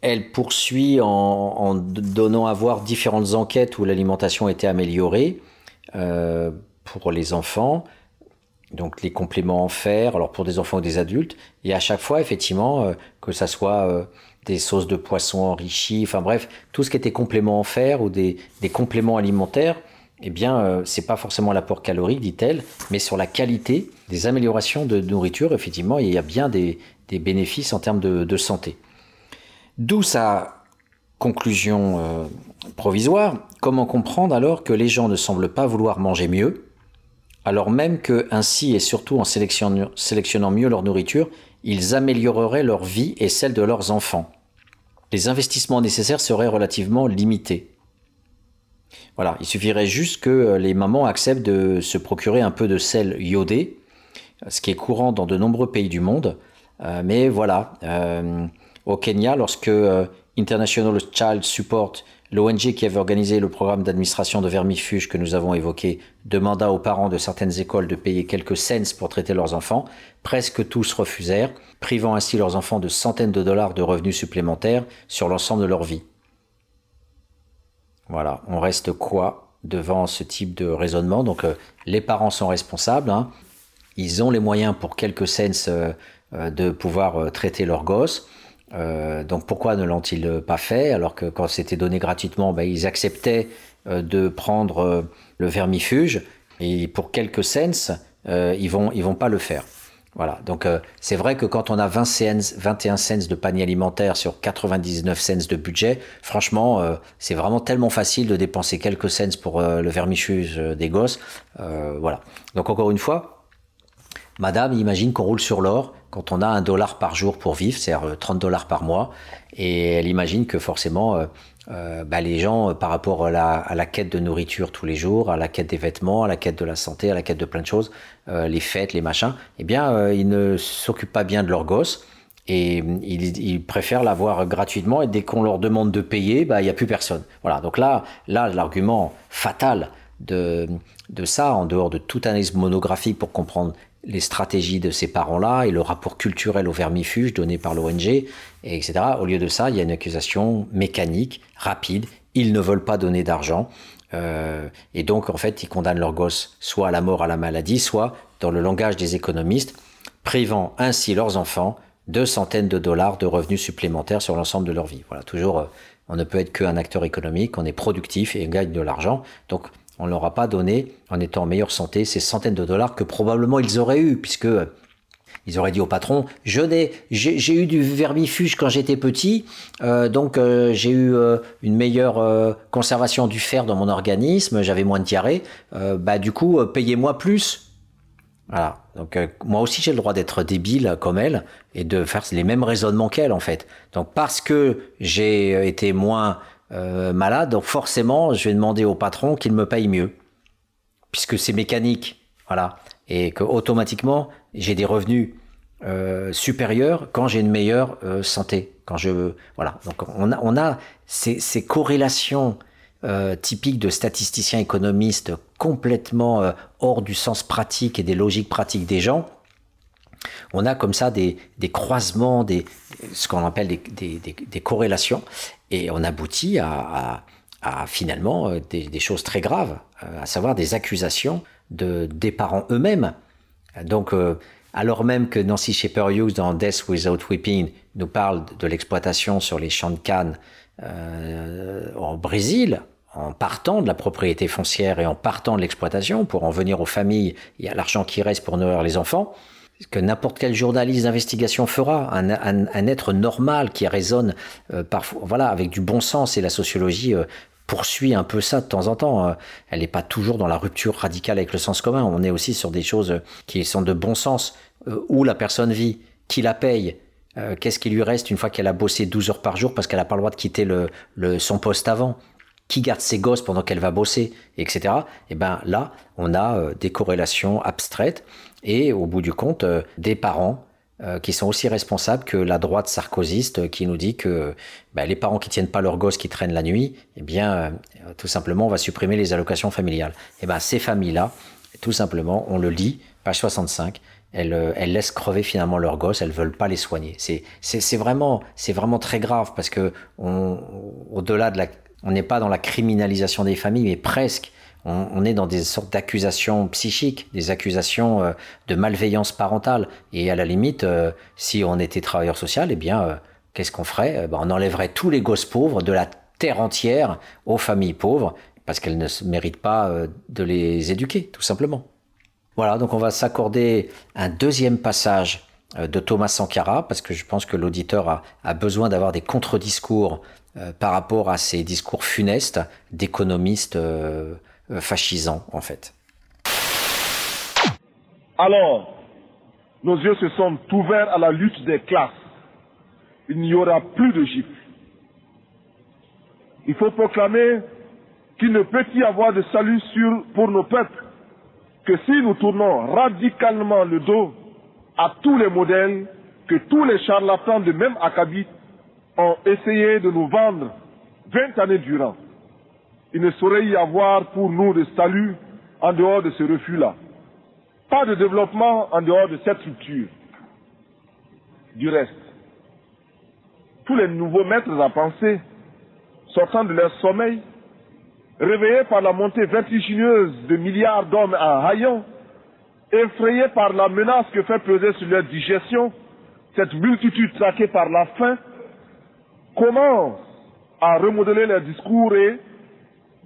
Speaker 1: Elle poursuit en, donnant à voir différentes enquêtes où l'alimentation été améliorée euh, pour les enfants, donc les compléments en fer, alors pour des enfants ou des adultes, et à chaque fois, effectivement, euh, que ça soit euh, des sauces de poisson enrichies, enfin bref, tout ce qui était complément en fer ou des, compléments alimentaires, eh bien, c'est pas forcément l'apport calorique, dit-elle, mais sur la qualité des améliorations de nourriture, effectivement, il y a bien des, bénéfices en termes de santé. D'où sa conclusion euh, provisoire. Comment comprendre alors que les gens ne semblent pas vouloir manger mieux, alors même que ainsi et surtout en sélectionnant, mieux leur nourriture, ils amélioreraient leur vie et celle de leurs enfants. Les investissements nécessaires seraient relativement limités. Voilà, il suffirait juste que euh, les mamans acceptent de se procurer un peu de sel iodé, ce qui est courant dans de nombreux pays du monde. Euh, mais voilà, au Kenya lorsque euh, International Child Support, l'ONG qui avait organisé le programme d'administration de vermifuges que nous avons évoqué, demanda aux parents de certaines écoles de payer quelques cents pour traiter leurs enfants, presque tous refusèrent, privant ainsi leurs enfants de centaines de dollars de revenus supplémentaires sur l'ensemble de leur vie. Voilà, on reste quoi devant ce type de raisonnement? Donc euh, les parents sont responsables, hein. ils ont les moyens pour quelques cents euh, de pouvoir traiter leurs gosses. Euh, donc pourquoi ne l'ont-ils pas fait alors que quand c'était donné gratuitement, ben, ils acceptaient euh, de prendre euh, le vermifuge et pour quelques cents, ils vont ils vont pas le faire. Voilà, donc c'est vrai que quand on a 20 cents, 21 cents de panier alimentaire sur 99 cents de budget, franchement, c'est vraiment tellement facile de dépenser quelques cents pour le vermifuge des gosses. voilà. Donc encore une fois, madame imagine qu'on roule sur l'or quand on a un dollar par jour pour vivre, c'est-à-dire 30 dollars par mois, et elle imagine que forcément euh, bah, les gens, euh, par rapport à la, quête de nourriture tous les jours, à la quête des vêtements, à la quête de la santé, à la quête de plein de choses, euh, les fêtes, les machins, eh bien, ils ne s'occupent pas bien de leur gosse et ils, préfèrent l'avoir gratuitement et dès qu'on leur demande de payer, bah, il n'y a plus personne. Voilà, donc là, là l'argument fatal de, de ça, en dehors de tout analyse monographique pour comprendre les stratégies de ces parents-là et le rapport culturel au vermifuge donné par l'ONG, etc. Au lieu de ça, il y a une accusation mécanique, rapide. Ils ne veulent pas donner d'argent. Euh, et donc, en fait, ils condamnent leur gosse soit à la mort, à la maladie, soit, dans le langage des économistes, privant ainsi leurs enfants de centaines de dollars de revenus supplémentaires sur l'ensemble de leur vie. Voilà, toujours, euh, on ne peut être qu'un acteur économique, on est productif et on gagne de l'argent. Donc, on ne leur a pas donné, en étant en meilleure santé, ces centaines de dollars que probablement ils auraient eu, puisque euh, ils auraient dit au patron, je n'ai, j'ai, eu du vermifuge quand j'étais petit, euh, donc euh, j'ai eu une meilleure conservation du fer dans mon organisme, j'avais moins de diarrhée, bah du coup payez-moi plus. Voilà. Donc moi aussi j'ai le droit d'être débile comme elle et de faire les mêmes raisonnements qu'elle en fait. Donc parce que j'ai été moins euh, malade, donc forcément, je vais demander au patron qu'il me paye mieux, puisque c'est mécanique, voilà, et que automatiquement j'ai des revenus euh, supérieurs quand j'ai une meilleure euh, santé, quand je voilà. Donc on a, ces corrélations typiques de statisticiens économistes complètement hors du sens pratique et des logiques pratiques des gens on a comme ça des, croisements, des, ce qu'on appelle des, corrélations, et on aboutit à, finalement euh, des, choses très graves, euh, à savoir des accusations de, des parents eux-mêmes. Donc, euh, alors même que Nancy Shepherd Hughes dans Death Without Weeping nous parle de l'exploitation sur les champs de canne au Brésil, en partant de la propriété foncière et en partant de l'exploitation pour en venir aux familles et à l'argent qui reste pour nourrir les enfants, que n'importe quel journaliste d'investigation fera, un, être normal qui raisonne euh, parfois, voilà, avec du bon sens et la sociologie euh, poursuit un peu ça de temps en temps. Euh. elle n'est pas toujours dans la rupture radicale avec le sens commun. On est aussi sur des choses qui sont de bon sens, où la personne vit, qui la paye, qu'est-ce qui lui reste une fois qu'elle a bossé 12 heures par jour parce qu'elle n'a pas le droit de quitter le, son poste avant? Qui garde ses gosses pendant qu'elle va bosser, etc. Et eh ben là, on a des corrélations abstraites et au bout du compte, euh, des parents euh, qui sont aussi responsables que la droite sarkozyste euh, qui nous dit que bah, les parents qui tiennent pas leurs gosses qui traînent la nuit, eh bien, tout simplement, on va supprimer les allocations familiales. Eh ben, ces familles-là, tout simplement, on le lit, page 65, elles, elles, laissent crever finalement leurs gosses, elles veulent pas les soigner. C'est, vraiment, vraiment très grave parce que au-delà de la, on n'est pas dans la criminalisation des familles, mais presque on, est dans des sortes d'accusations psychiques, des accusations euh, de malveillance parentale. Et à la limite, euh, si on était travailleur social, eh bien, euh, qu'est-ce qu'on ferait? Ben, On enlèverait tous les gosses pauvres de la terre entière aux familles pauvres, parce qu'elles ne méritent pas de les éduquer, tout simplement. Voilà, donc on va s'accorder un deuxième passage de Thomas Sankara, parce que je pense que l'auditeur a, besoin d'avoir des contre-discours par rapport à ces discours funestes d'économistes fascisant en fait.
Speaker 2: Alors, nos yeux se sont ouverts à la lutte des classes. Il n'y aura plus de gifles. Il faut proclamer qu'il ne peut y avoir de salut sur, pour nos peuples que si nous tournons radicalement le dos à tous les modèles que tous les charlatans de même acabit ont essayé de nous vendre vingt années durant il ne saurait y avoir pour nous de salut en dehors de ce refus-là. Pas de développement en dehors de cette rupture. Du reste, tous les nouveaux maîtres à penser, sortant de leur sommeil, réveillés par la montée vertigineuse de milliards d'hommes en haillons, effrayés par la menace que fait peser sur leur digestion cette multitude traquée par la faim, commencent à remodeler leurs discours et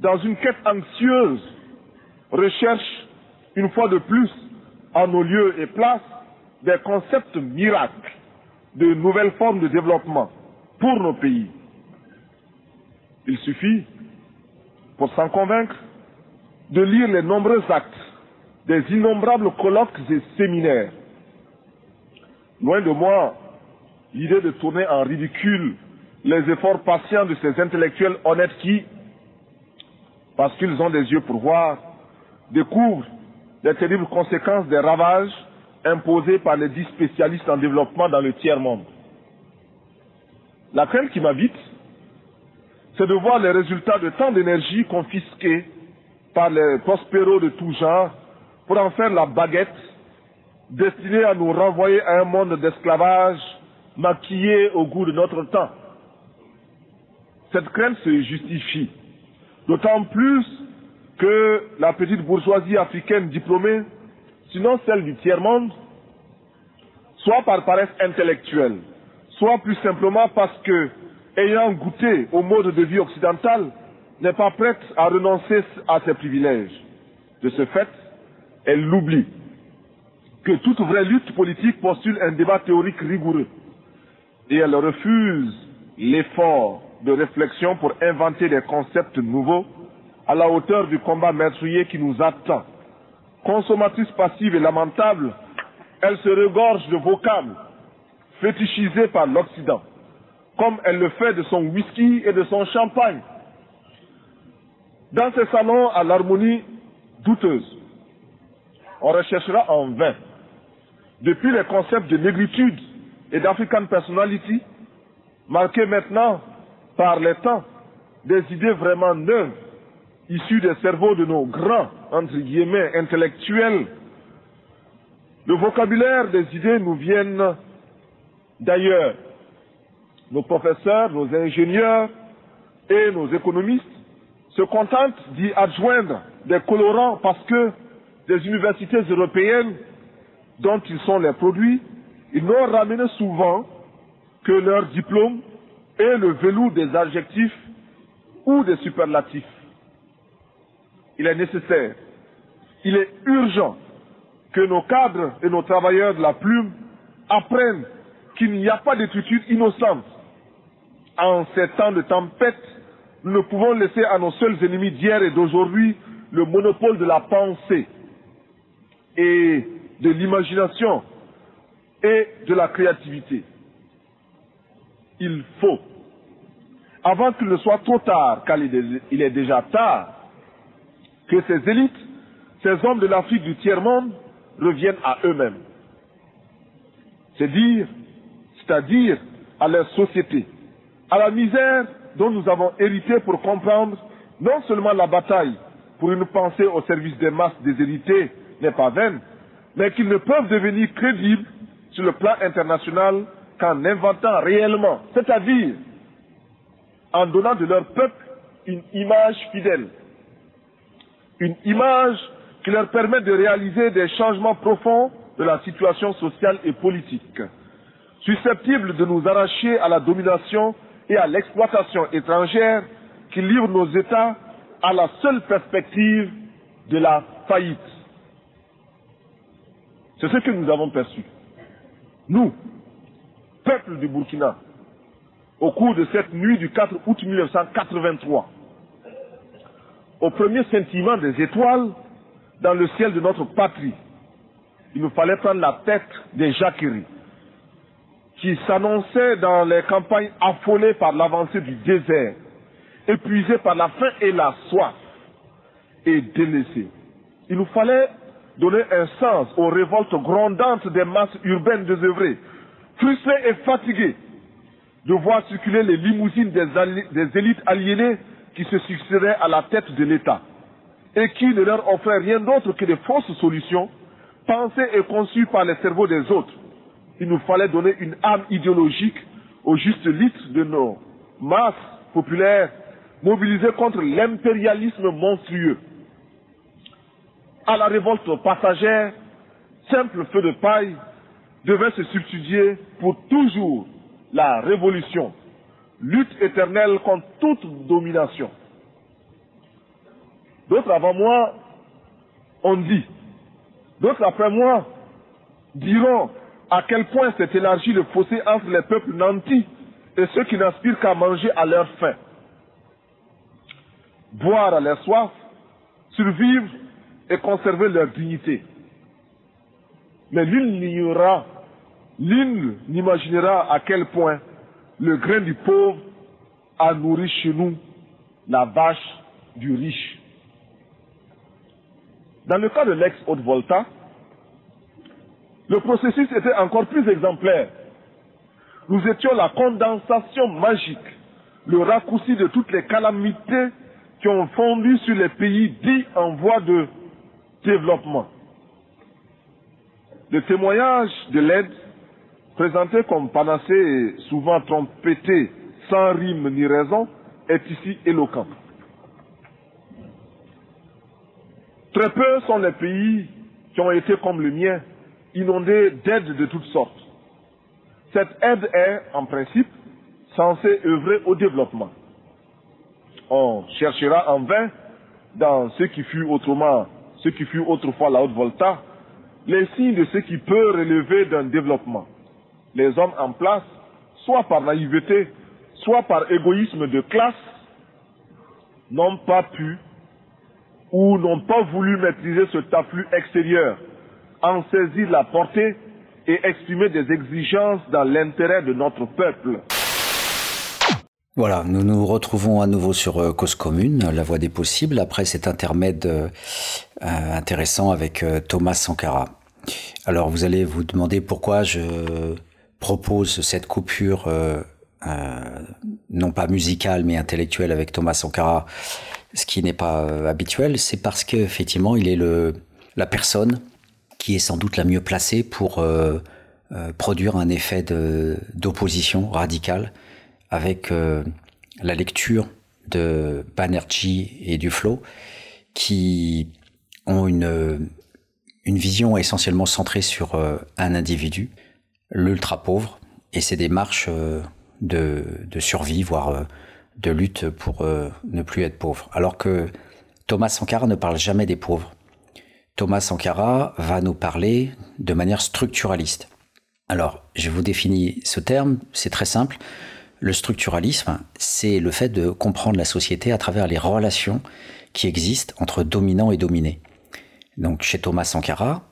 Speaker 2: dans une quête anxieuse, recherche une fois de plus en nos lieux et places des concepts miracles de nouvelles formes de développement pour nos pays. Il suffit, pour s'en convaincre, de lire les nombreux actes des innombrables colloques et séminaires. Loin de moi l'idée de tourner en ridicule les efforts patients de ces intellectuels honnêtes qui, parce qu'ils ont des yeux pour voir, découvrent les terribles conséquences des ravages imposés par les dix spécialistes en développement dans le tiers-monde. La crainte qui m'habite, c'est de voir les résultats de tant d'énergie confisquée par les prospéros de tout genre pour en faire la baguette destinée à nous renvoyer à un monde d'esclavage maquillé au goût de notre temps. Cette crainte se justifie, d'autant plus que la petite bourgeoisie africaine diplômée, sinon celle du tiers-monde, soit par paresse intellectuelle, soit plus simplement parce que, ayant goûté au mode de vie occidental, n'est pas prête à renoncer à ses privilèges. De ce fait, elle l'oublie que toute vraie lutte politique postule un débat théorique rigoureux et elle refuse l'effort de réflexion pour inventer des concepts nouveaux à la hauteur du combat meurtrier qui nous attend. Consommatrice passive et lamentable, elle se regorge de vocables fétichisés par l'Occident, comme elle le fait de son whisky et de son champagne. Dans ces salons à l'harmonie douteuse, on recherchera en vain, depuis les concepts de négritude et d'African personality, marqués maintenant par les temps, des idées vraiment neuves, issues des cerveaux de nos grands, entre guillemets, intellectuels. Le vocabulaire des idées nous viennent d'ailleurs. Nos professeurs, nos ingénieurs et nos économistes se contentent d'y adjoindre des colorants parce que des universités européennes dont ils sont les produits, ils n'ont ramené souvent que leur diplôme et le velours des adjectifs ou des superlatifs. Il est nécessaire, il est urgent que nos cadres et nos travailleurs de la plume apprennent qu'il n'y a pas d'écriture innocente. En ces temps de tempête, nous ne pouvons laisser à nos seuls ennemis d'hier et d'aujourd'hui le monopole de la pensée et de l'imagination et de la créativité. Il faut, avant qu'il ne soit trop tard, car il est déjà tard, que ces élites, ces hommes de l'Afrique du tiers-monde reviennent à eux-mêmes. C'est dire, c'est-à-dire à leur société, à la misère dont nous avons hérité pour comprendre non seulement la bataille pour une pensée au service des masses déshéritées n'est pas vaine, mais qu'ils ne peuvent devenir crédibles sur le plan international qu'en inventant réellement, c'est-à-dire en donnant de leur peuple une image fidèle, une image qui leur permet de réaliser des changements profonds de la situation sociale et politique, susceptibles de nous arracher à la domination et à l'exploitation étrangère qui livrent nos États à la seule perspective de la faillite. C'est ce que nous avons perçu. Nous, peuple du Burkina, au cours de cette nuit du 4 août 1983, au premier sentiment des étoiles dans le ciel de notre patrie, il nous fallait prendre la tête des jacqueries qui s'annonçaient dans les campagnes affolées par l'avancée du désert, épuisées par la faim et la soif, et délaissées. Il nous fallait donner un sens aux révoltes grondantes des masses urbaines désœuvrées, frustrées et fatiguées de voir circuler les limousines des, élites aliénées qui se succédaient à la tête de l'État et qui ne leur offraient rien d'autre que des fausses solutions pensées et conçues par les cerveaux des autres. Il nous fallait donner une âme idéologique au juste litre de nos masses populaires mobilisées contre l'impérialisme monstrueux à la révolte passagère, simple feu de paille devait se substituer pour toujours la révolution, lutte éternelle contre toute domination. D'autres avant moi ont dit, d'autres après moi diront à quel point s'est élargi le fossé entre les peuples nantis et ceux qui n'aspirent qu'à manger à leur faim. Boire à leur soif, survivre et conserver leur dignité. Mais l'une n'ignorera, l'une n'imaginera à quel point le grain du pauvre a nourri chez nous la vache du riche. Dans le cas de l'ex-Haute-Volta, le processus était encore plus exemplaire. Nous étions la condensation magique, le raccourci de toutes les calamités qui ont fondu sur les pays dits en voie de développement. Le témoignage de l'aide, présenté comme panacée et souvent trompetté, sans rime ni raison, est ici éloquent. Très peu sont les pays qui ont été comme le mien, inondés d'aides de toutes sortes. Cette aide est, en principe, censée œuvrer au développement. On cherchera en vain dans ce qui fut autrement, ce qui fut autrefois la haute volta, les signes de ce qui peut relever d'un développement. Les hommes en place, soit par naïveté, soit par égoïsme de classe, n'ont pas pu ou n'ont pas voulu maîtriser ce afflux extérieur, en saisir la portée et exprimer des exigences dans l'intérêt de notre peuple.
Speaker 1: Voilà, nous nous retrouvons à nouveau sur euh, Cause Commune, la voie des possibles, après cet intermède euh, intéressant avec euh, Thomas Sankara. Alors vous allez vous demander pourquoi je propose cette coupure, non pas musicale mais intellectuelle avec Thomas Sankara, ce qui n'est pas habituel, c'est parce qu'effectivement il est la personne qui est sans doute la mieux placée pour euh, euh, produire un effet d'opposition radicale avec euh, la lecture de Banerjee et du Flow, qui ont une, une vision essentiellement centrée sur un individu, l'ultra pauvre, et ses démarches de, de survie, voire de lutte pour ne plus être pauvre. Alors que Thomas Sankara ne parle jamais des pauvres. Thomas Sankara va nous parler de manière structuraliste. Alors, je vous définis ce terme, c'est très simple. Le structuralisme, c'est le fait de comprendre la société à travers les relations qui existent entre dominant et dominé. Donc, chez Thomas Sankara,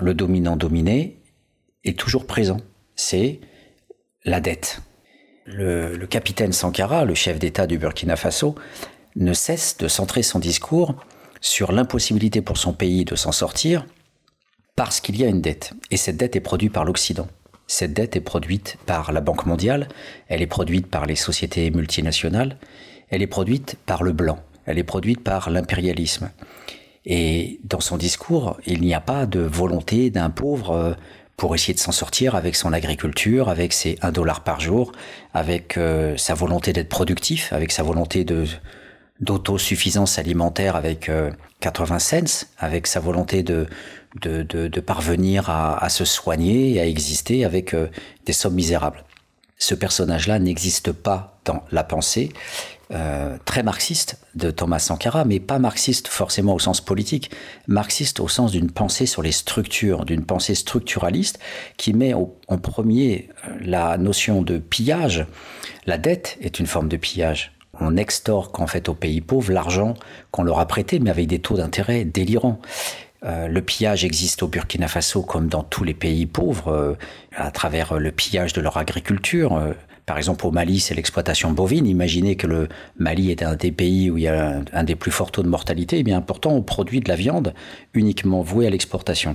Speaker 1: le dominant-dominé est toujours présent. C'est la dette. Le, le capitaine Sankara, le chef d'État du Burkina Faso, ne cesse de centrer son discours sur l'impossibilité pour son pays de s'en sortir parce qu'il y a une dette. Et cette dette est produite par l'Occident. Cette dette est produite par la Banque mondiale, elle est produite par les sociétés multinationales, elle est produite par le blanc, elle est produite par l'impérialisme. Et dans son discours, il n'y a pas de volonté d'un pauvre euh, pour essayer de s'en sortir avec son agriculture, avec ses 1 dollar par jour, avec euh, sa volonté d'être productif, avec sa volonté de d'autosuffisance alimentaire avec 80 euh, cents, avec sa volonté de, de, de, parvenir à, à, se soigner et à exister avec des sommes misérables. Ce personnage-là n'existe pas dans la pensée euh, très marxiste de Thomas Sankara, mais pas marxiste forcément au sens politique, marxiste au sens d'une pensée sur les structures, d'une pensée structuraliste qui met en premier la notion de pillage. La dette est une forme de pillage on extorque en fait aux pays pauvres l'argent qu'on leur a prêté, mais avec des taux d'intérêt délirants. Euh, le pillage existe au Burkina Faso comme dans tous les pays pauvres, euh, à travers le pillage de leur agriculture. Par exemple, au Mali, c'est l'exploitation bovine. Imaginez que le Mali est un des pays où il y a un, des plus forts taux de mortalité. Et eh bien, pourtant, on produit de la viande uniquement vouée à l'exportation.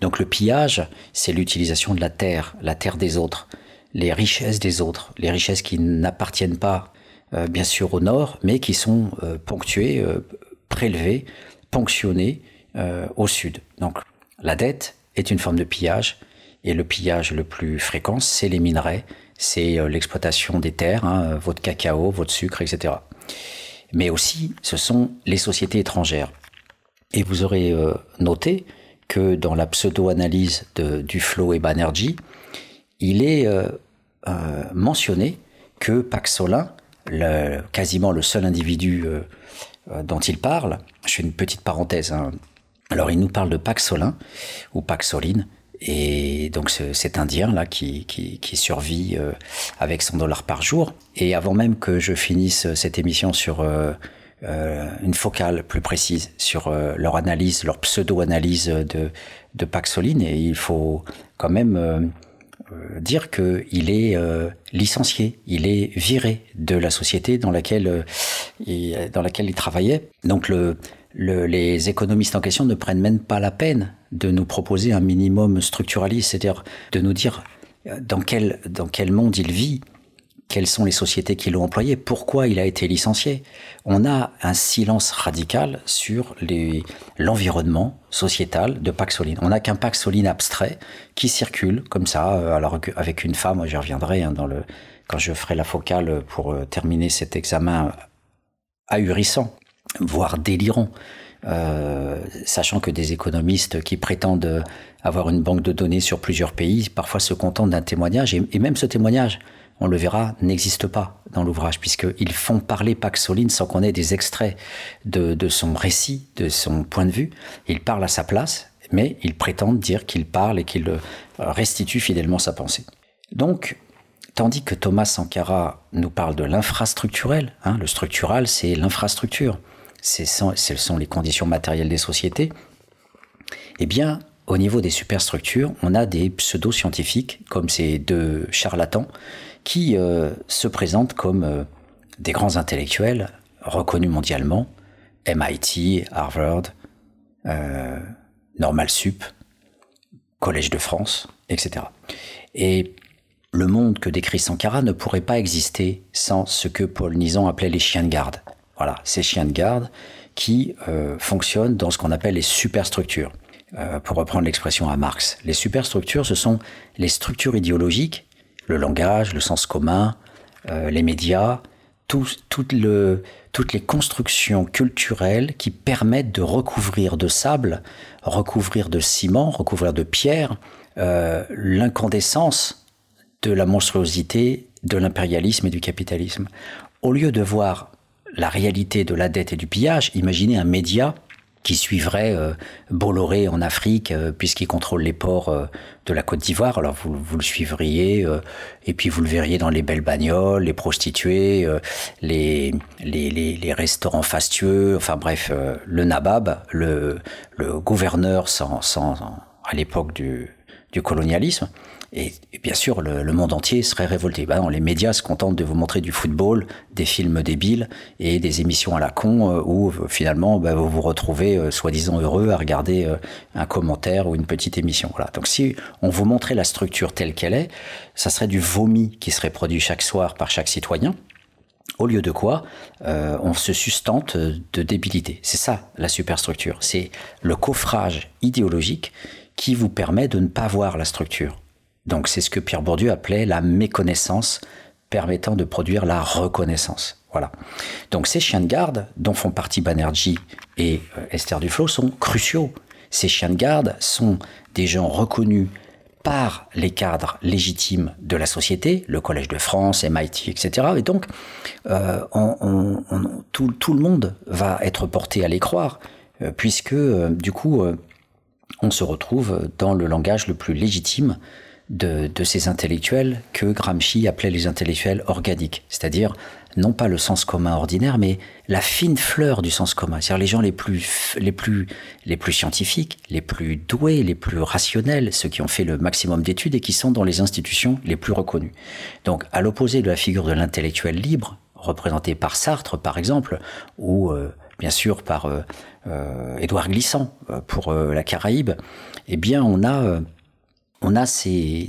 Speaker 1: Donc, le pillage, c'est l'utilisation de la terre, la terre des autres, les richesses des autres, les richesses qui n'appartiennent pas euh, bien sûr au nord, mais qui sont euh, ponctués, euh, prélevés, ponctionnés au sud. Donc la dette est une forme de pillage, et le pillage le plus fréquent, c'est les minerais, c'est l'exploitation des terres, hein, votre cacao, votre sucre, etc. Mais aussi, ce sont les sociétés étrangères. Et vous aurez noté que dans la pseudo-analyse du flow et Banerjee, il est mentionné que Paxolin quasiment le seul individu euh, euh, dont il parle. Je fais une petite parenthèse. Hein. Alors, il nous parle de Paxolin ou Paxoline, Et donc cet Indien là qui, qui, qui survit euh, avec 100 dollars par jour. Et avant même que je finisse cette émission sur euh, euh, une focale plus précise sur leur analyse, leur pseudo-analyse de, de Paxoline, et il faut quand même dire qu'il est licencié, il est viré de la société dans laquelle, il, dans laquelle il travaillait. Donc le, le, les économistes en question ne prennent même pas la peine de nous proposer un minimum structuraliste, c'est-à-dire de nous dire euh, dans quel, dans quel monde il vit, quelles sont les sociétés qui l'ont employé, pourquoi il a été licencié. On a un silence radical sur l'environnement sociétal de Paxoline. On n'a qu'un Paxoline abstrait qui circule comme ça, euh, alors avec une femme, j'y reviendrai hein, dans le, quand je ferai la focale pour euh, terminer cet examen ahurissant voire délirant. Euh, sachant que des économistes qui prétendent avoir une banque de données sur plusieurs pays parfois se contentent d'un témoignage, et, même ce témoignage, on le verra, n'existe pas dans l'ouvrage, puisqu'ils font parler Paxoline sans qu'on ait des extraits de, de, son récit, de son point de vue. Il parle à sa place, mais ils prétendent dire qu'il parle et qu'il restitue fidèlement sa pensée. Donc, tandis que Thomas Sankara nous parle de l'infrastructurel, hein, le structural, c'est l'infrastructure ce sont les conditions matérielles des sociétés, eh bien, au niveau des superstructures, on a des pseudo-scientifiques, comme ces deux charlatans, qui euh, se présentent comme euh, des grands intellectuels reconnus mondialement, MIT, Harvard, euh, Normal Sup, Collège de France, etc. Et le monde que décrit Sankara ne pourrait pas exister sans ce que Paul Nizan appelait les chiens de garde. Voilà, ces chiens de garde qui euh, fonctionnent dans ce qu'on appelle les superstructures. Euh, pour reprendre l'expression à Marx, les superstructures, ce sont les structures idéologiques, le langage, le sens commun, euh, les médias, toutes les constructions culturelles qui permettent de recouvrir de sable, recouvrir de ciment, recouvrir de pierre l'incandescence de la monstruosité de l'impérialisme et du capitalisme. Au lieu de voir la réalité de la dette et du pillage, imaginez un média qui suivrait euh, Bolloré en Afrique, euh, puisqu'il contrôle les ports euh, de la Côte d'Ivoire. Alors vous, vous, le suivriez, et puis vous le verriez dans les belles bagnoles, les prostituées, les, les, les, les, restaurants fastueux, enfin bref, le nabab, le, le gouverneur sans, sans, à l'époque du, du colonialisme. Et, bien sûr, le, monde entier serait révolté. Bah les médias se contentent de vous montrer du football, des films débiles et des émissions à la con euh, où euh, finalement bah, vous vous retrouvez euh, soi-disant heureux à regarder un commentaire ou une petite émission. Donc si on vous montrait la structure telle qu'elle est, ça serait du vomi qui serait produit chaque soir par chaque citoyen. Au lieu de quoi, on se sustente de débilité. C'est ça la superstructure. C'est le coffrage idéologique qui vous permet de ne pas voir la structure. Donc c'est ce que Pierre Bourdieu appelait la méconnaissance permettant de produire la reconnaissance. Voilà. Donc ces chiens de garde, dont font partie Banerjee et euh, Esther Duflo, sont cruciaux. Ces chiens de garde sont des gens reconnus par les cadres légitimes de la société, le Collège de France, MIT, etc. Et donc, euh, tout, le monde va être porté à les croire, euh, puisque, du coup, on se retrouve dans le langage le plus légitime de, ces intellectuels que Gramsci appelait les intellectuels organiques, c'est-à-dire non pas le sens commun ordinaire, mais la fine fleur du sens commun, c'est-à-dire les gens les plus, les plus, les plus scientifiques, les plus doués, les plus rationnels, ceux qui ont fait le maximum d'études et qui sont dans les institutions les plus reconnues. Donc, à l'opposé de la figure de l'intellectuel libre, représenté par Sartre, par exemple, ou euh, bien sûr par euh, euh, Édouard Glissant pour la Caraïbe, eh bien, on a on a ces,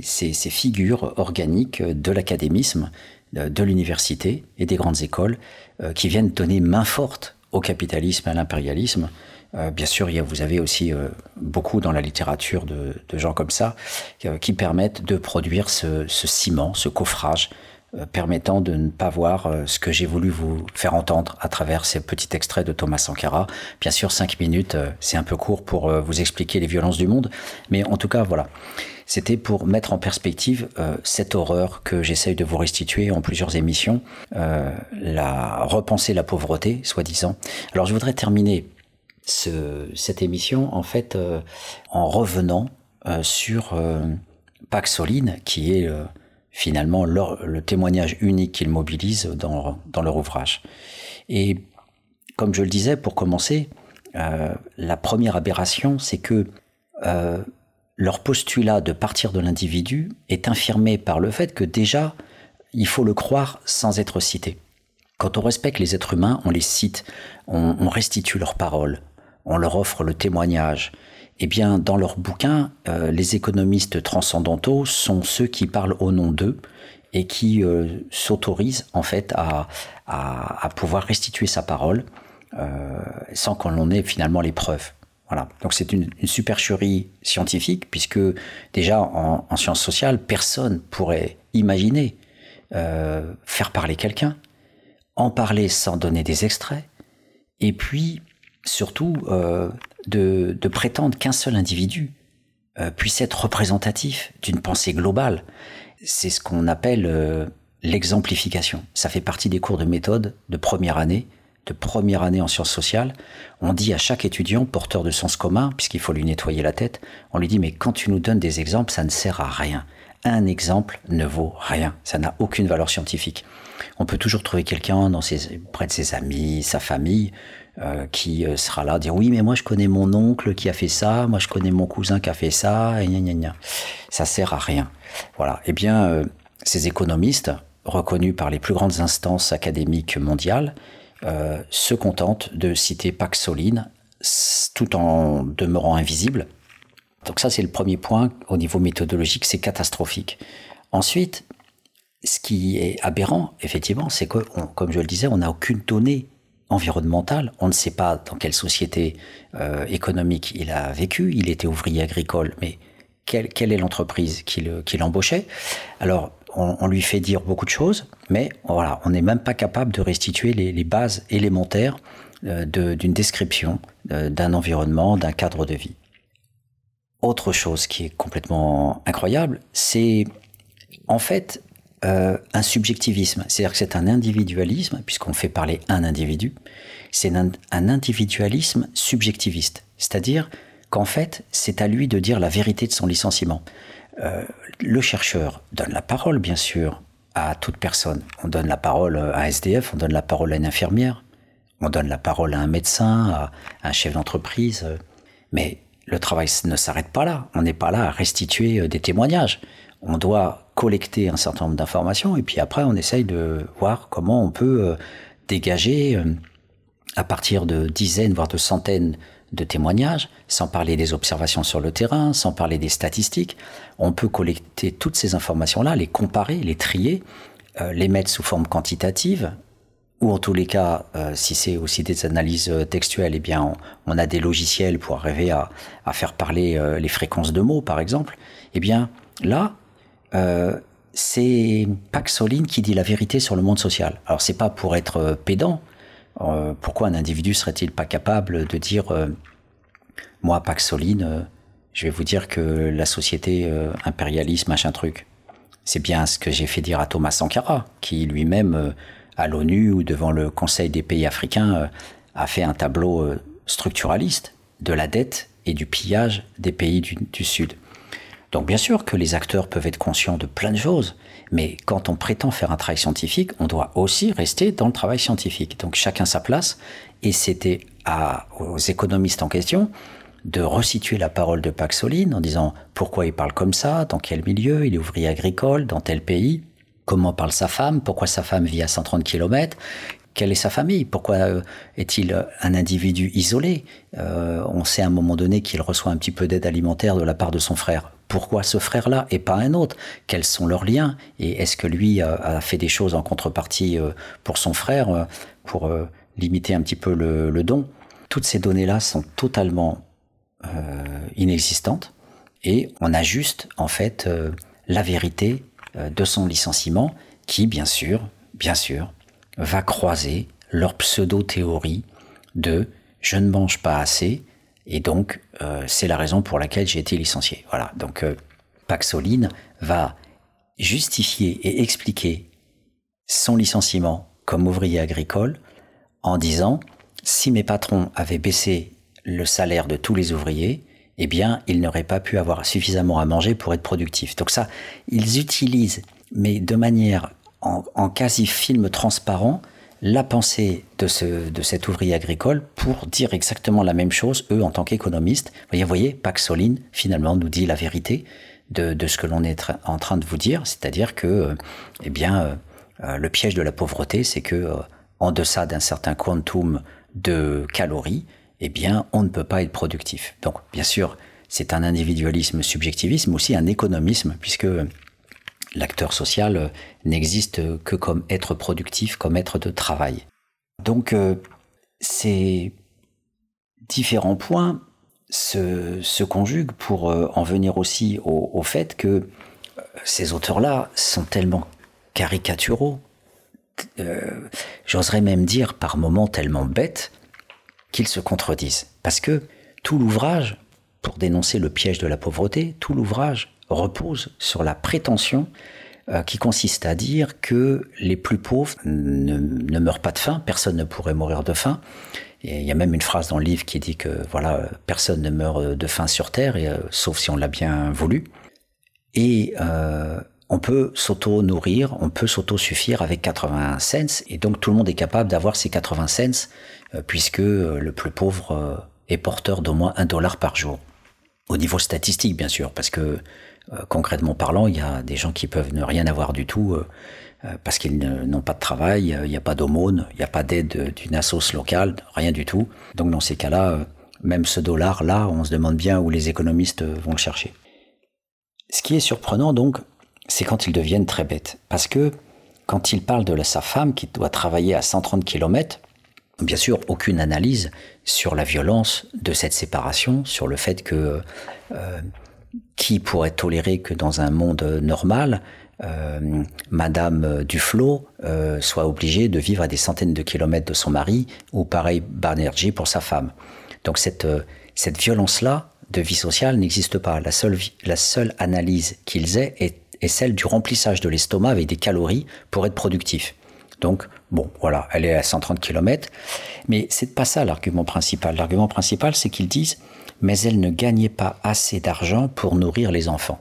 Speaker 1: figures organiques de l'académisme, de l'université et des grandes écoles euh, qui viennent donner main forte au capitalisme à l'impérialisme. Euh, bien sûr, vous avez aussi euh, beaucoup dans la littérature de, gens comme ça qui permettent de produire ce ciment, ce coffrage euh, permettant de ne pas voir euh, ce que j'ai voulu vous faire entendre à travers ces petits extraits de Thomas Sankara. Bien sûr, cinq minutes, euh, c'est un peu court pour vous expliquer les violences du monde, mais en tout cas, voilà. C'était pour mettre en perspective cette horreur que j'essaye de vous restituer en plusieurs émissions, la repenser la pauvreté, soi-disant. Alors, je voudrais terminer ce, cette émission en fait en revenant sur Paxoline, qui est finalement le témoignage unique qu'ils mobilisent dans, leur ouvrage. Et comme je le disais, pour commencer, la première aberration, c'est que leur postulat de partir de l'individu est infirmé par le fait que déjà, il faut le croire sans être cité. Quand on respecte les êtres humains, on les cite, on, restitue leurs paroles, on leur offre le témoignage. Eh bien, dans leurs bouquins, euh, les économistes transcendantaux sont ceux qui parlent au nom d'eux et qui euh, s'autorisent en fait à, pouvoir restituer sa parole euh, sans qu'on en ait finalement les preuves. Voilà. Donc c'est une, supercherie scientifique puisque déjà en, en sciences sociales, personne pourrait imaginer faire parler quelqu'un en parler sans donner des extraits, et puis surtout euh, de, prétendre qu'un seul individu euh, puisse être représentatif d'une pensée globale. C'est ce qu'on appelle euh, l'exemplification. Ça fait partie des cours de méthode de première année, de première année en sciences sociales. On dit à chaque étudiant porteur de sens commun, puisqu'il faut lui nettoyer la tête, on lui dit mais quand tu nous donnes des exemples, ça ne sert à rien. Un exemple ne vaut rien, ça n'a aucune valeur scientifique on peut toujours trouver quelqu'un près de ses amis, sa famille, euh, qui euh, sera là, dire oui, mais moi je connais mon oncle qui a fait ça, moi je connais mon cousin qui a fait ça, et gna gna gna. Ça sert à rien. Voilà. Eh bien, euh, ces économistes, reconnus par les plus grandes instances académiques mondiales, se contentent de citer Paxoline tout en demeurant invisible. Donc ça, c'est le premier point au niveau méthodologique, c'est catastrophique. Ensuite, ce qui est aberrant, effectivement, c'est que, comme je le disais, on n'a aucune donnée environnementale. On ne sait pas dans quelle société euh, économique il a vécu. Il était ouvrier agricole, mais quelle, est l'entreprise qui l'embauchait? Alors, on, lui fait dire beaucoup de choses, mais voilà, on n'est même pas capable de restituer les, bases élémentaires euh, d'une description euh, d'un environnement, d'un cadre de vie. Autre chose qui est complètement incroyable, c'est en fait euh, un subjectivisme, c'est-à-dire que c'est un individualisme, puisqu'on fait parler un individu, c'est un, individualisme subjectiviste, c'est-à-dire qu'en fait, c'est à lui de dire la vérité de son licenciement. Euh, le chercheur donne la parole, bien sûr, à toute personne. On donne la parole à un SDF, on donne la parole à une infirmière, on donne la parole à un médecin, à un chef d'entreprise, mais le travail ne s'arrête pas là. On n'est pas là à restituer euh, des témoignages. On doit collecter un certain nombre d'informations et puis après on essaye de voir comment on peut euh, dégager à partir de dizaines voire de centaines de témoignages, sans parler des observations sur le terrain, sans parler des statistiques, on peut collecter toutes ces informations-là, les comparer, les trier, euh, les mettre sous forme quantitative, ou en tous les cas, si c'est aussi des analyses textuelles, eh bien, on, a des logiciels pour arriver à, faire parler les fréquences de mots, par exemple. Eh bien, là, euh, c'est Paxoline qui dit la vérité sur le monde social. Alors c'est pas pour être euh, pédant. Euh, pourquoi un individu serait-il pas capable de dire moi Paxoline, je vais vous dire que la société impérialiste machin truc. C'est bien ce que j'ai fait dire à Thomas Sankara, qui lui-même à l'ONU ou devant le Conseil des pays africains a fait un tableau structuraliste de la dette et du pillage des pays du Sud. Donc bien sûr que les acteurs peuvent être conscients de plein de choses, mais quand on prétend faire un travail scientifique, on doit aussi rester dans le travail scientifique. Donc chacun sa place, et c'était aux économistes en question de resituer la parole de Paxoline en disant pourquoi il parle comme ça, dans quel milieu, il est ouvrier agricole, dans tel pays, comment parle sa femme, pourquoi sa femme vit à 130 km, quelle est sa famille? Pourquoi euh, est-il un individu isolé? Euh, On sait à un moment donné qu'il reçoit un petit peu d'aide alimentaire de la part de son frère. Pourquoi ce frère-là et pas un autre? Quels sont leurs liens? Et est-ce que lui a, fait des choses en contrepartie euh, pour son frère, pour limiter un petit peu le, don? Toutes ces données-là sont totalement inexistantes et on a juste en fait la vérité de son licenciement qui, bien sûr, bien sûr, va croiser leur pseudo-théorie de je ne mange pas assez et donc euh, c'est la raison pour laquelle j'ai été licencié. Voilà, donc euh, Paxoline va justifier et expliquer son licenciement comme ouvrier agricole en disant si mes patrons avaient baissé le salaire de tous les ouvriers, eh bien, ils n'auraient pas pu avoir suffisamment à manger pour être productifs. Donc ça, ils utilisent, mais de manière en, quasi film transparent, la pensée de, ce, de cet ouvrier agricole pour dire exactement la même chose, eux, en tant qu'économistes. Voyez, voyez, Paxoline, finalement, nous dit la vérité de, de ce que l'on est en train de vous dire, c'est-à-dire que, euh, eh bien, euh, euh, le piège de la pauvreté, c'est que, en deçà d'un certain quantum de calories, eh bien, on ne peut pas être productif. Donc, bien sûr, c'est un individualisme subjectivisme, aussi un économisme, puisque l'acteur social n'existe que comme être productif, comme être de travail. Donc, euh, ces différents points se, conjuguent pour euh, en venir aussi au, fait que euh, ces auteurs-là sont tellement caricaturaux, j'oserais même dire par moments tellement bêtes, qu'ils se contredisent. Parce que tout l'ouvrage, pour dénoncer le piège de la pauvreté, tout l'ouvrage repose sur la prétention euh, qui consiste à dire que les plus pauvres ne, meurent pas de faim, personne ne pourrait mourir de faim. Et il y a même une phrase dans le livre qui dit que voilà, personne ne meurt de faim sur Terre, euh, sauf si on l'a bien voulu. Et euh, on peut s'auto-nourrir, on peut s'auto-suffire avec 80 cents, et donc tout le monde est capable d'avoir ces 80 cents, euh, puisque euh, le plus pauvre euh, est porteur d'au moins un dollar par jour. Au niveau statistique, bien sûr, parce que concrètement parlant, il y a des gens qui peuvent ne rien avoir du tout parce qu'ils n'ont pas de travail, il n'y a pas d'aumône, il n'y a pas d'aide d'une assoce locale, rien du tout. Donc dans ces cas-là, même ce dollar-là, on se demande bien où les économistes vont le chercher. Ce qui est surprenant donc, c'est quand ils deviennent très bêtes. Parce que quand il parle de sa femme qui doit travailler à 130 km, bien sûr, aucune analyse sur la violence de cette séparation, sur le fait que euh, qui pourrait tolérer que dans un monde normal, euh, Madame Duflo euh, soit obligée de vivre à des centaines de kilomètres de son mari, ou pareil Banerjee pour sa femme. Donc cette, cette violence-là de vie sociale n'existe pas. La seule, la seule analyse qu'ils aient est est celle du remplissage de l'estomac avec des calories pour être productif. Donc, bon, voilà, elle est à 130 km. Mais c'est pas ça l'argument principal. L'argument principal, c'est qu'ils disent, mais elle ne gagnait pas assez d'argent pour nourrir les enfants.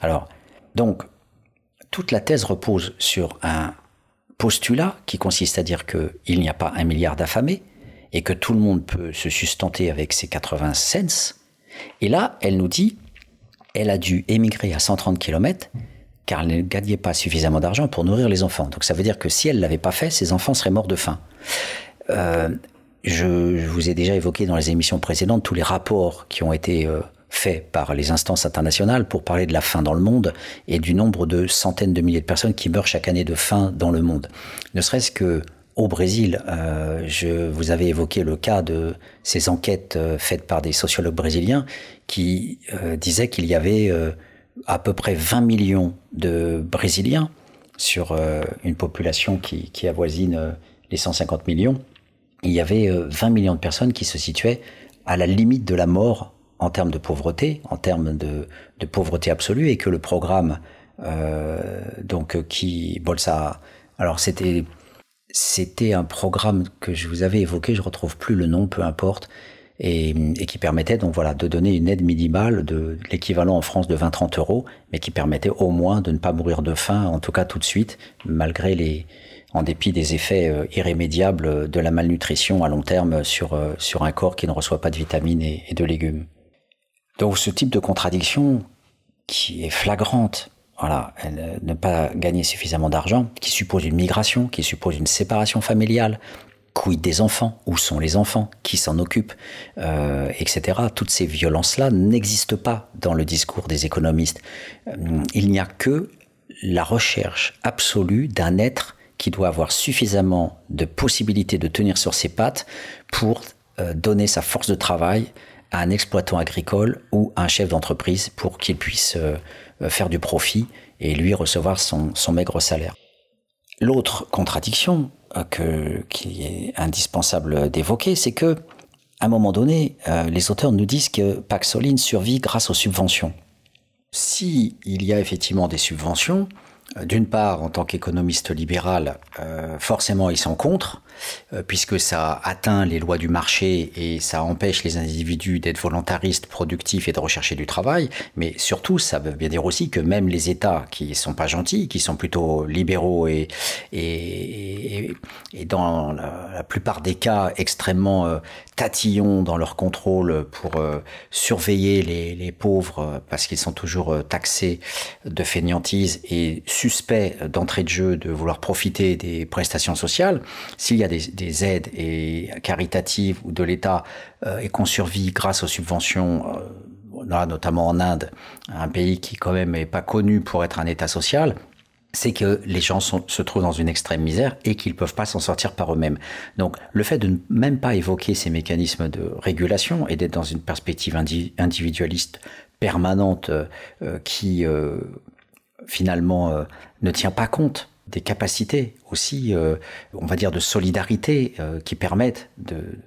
Speaker 1: Alors, donc, toute la thèse repose sur un postulat qui consiste à dire qu'il n'y a pas un milliard d'affamés et que tout le monde peut se sustenter avec ses 80 cents. Et là, elle nous dit, elle a dû émigrer à 130 km car elle ne gagnait pas suffisamment d'argent pour nourrir les enfants. Donc ça veut dire que si elle l'avait pas fait, ses enfants seraient morts de faim. Euh, je, vous ai déjà évoqué dans les émissions précédentes tous les rapports qui ont été euh, faits par les instances internationales pour parler de la faim dans le monde et du nombre de centaines de milliers de personnes qui meurent chaque année de faim dans le monde. Ne serait-ce que au Brésil, euh, je vous avais évoqué le cas de ces enquêtes faites par des sociologues brésiliens qui disaient qu'il y avait à peu près 20 millions de Brésiliens sur euh, une population qui, avoisine euh, les 150 millions. Il y avait 20 euh, millions de personnes qui se situaient à la limite de la mort en termes de pauvreté, en termes de, pauvreté absolue, et que le programme euh, donc qui Bolsa, alors c'était c'était un programme que je vous avais évoqué, je retrouve plus le nom, peu importe, et, qui permettait donc voilà de donner une aide minimale de l'équivalent en France de 20-30 euros, mais qui permettait au moins de ne pas mourir de faim, en tout cas tout de suite, malgré les en dépit des effets euh, irrémédiables de la malnutrition à long terme sur, euh, sur un corps qui ne reçoit pas de vitamines et, de légumes. Donc ce type de contradiction qui est flagrante, voilà, ne pas gagner suffisamment d'argent, qui suppose une migration, qui suppose une séparation familiale, quid des enfants Où sont les enfants Qui s'en occupe euh, Etc. Toutes ces violences-là n'existent pas dans le discours des économistes. Euh, il n'y a que la recherche absolue d'un être qui doit avoir suffisamment de possibilités de tenir sur ses pattes pour euh, donner sa force de travail à un exploitant agricole ou à un chef d'entreprise pour qu'il puisse faire du profit et lui recevoir son, maigre salaire. L'autre contradiction, euh, que, qui est indispensable d'évoquer, c'est que à un moment donné, euh, les auteurs nous disent que Paxoline survit grâce aux subventions. Si y a effectivement des subventions, d'une part, en tant qu'économiste libéral, euh, forcément, ils sont contre, euh, puisque ça atteint les lois du marché et ça empêche les individus d'être volontaristes, productifs et de rechercher du travail. Mais surtout, ça veut bien dire aussi que même les États qui sont pas gentils, qui sont plutôt libéraux et, et, dans la, plupart des cas extrêmement euh, tatillons dans leur contrôle pour euh, surveiller les, les, pauvres parce qu'ils sont toujours taxés de fainéantise et suspects d'entrée de jeu de vouloir profiter des prestations sociales, s'il y a des, aides et caritatives ou de l'État euh, et qu'on survit grâce aux subventions, euh, notamment en Inde, un pays qui quand même n'est pas connu pour être un État social, c'est que les gens se trouvent dans une extrême misère et qu'ils ne peuvent pas s'en sortir par eux-mêmes. Donc le fait de ne même pas évoquer ces mécanismes de régulation et d'être dans une perspective individualiste permanente euh, qui finalement ne tient pas compte des capacités aussi, euh, on va dire, de solidarité euh, qui permettent de,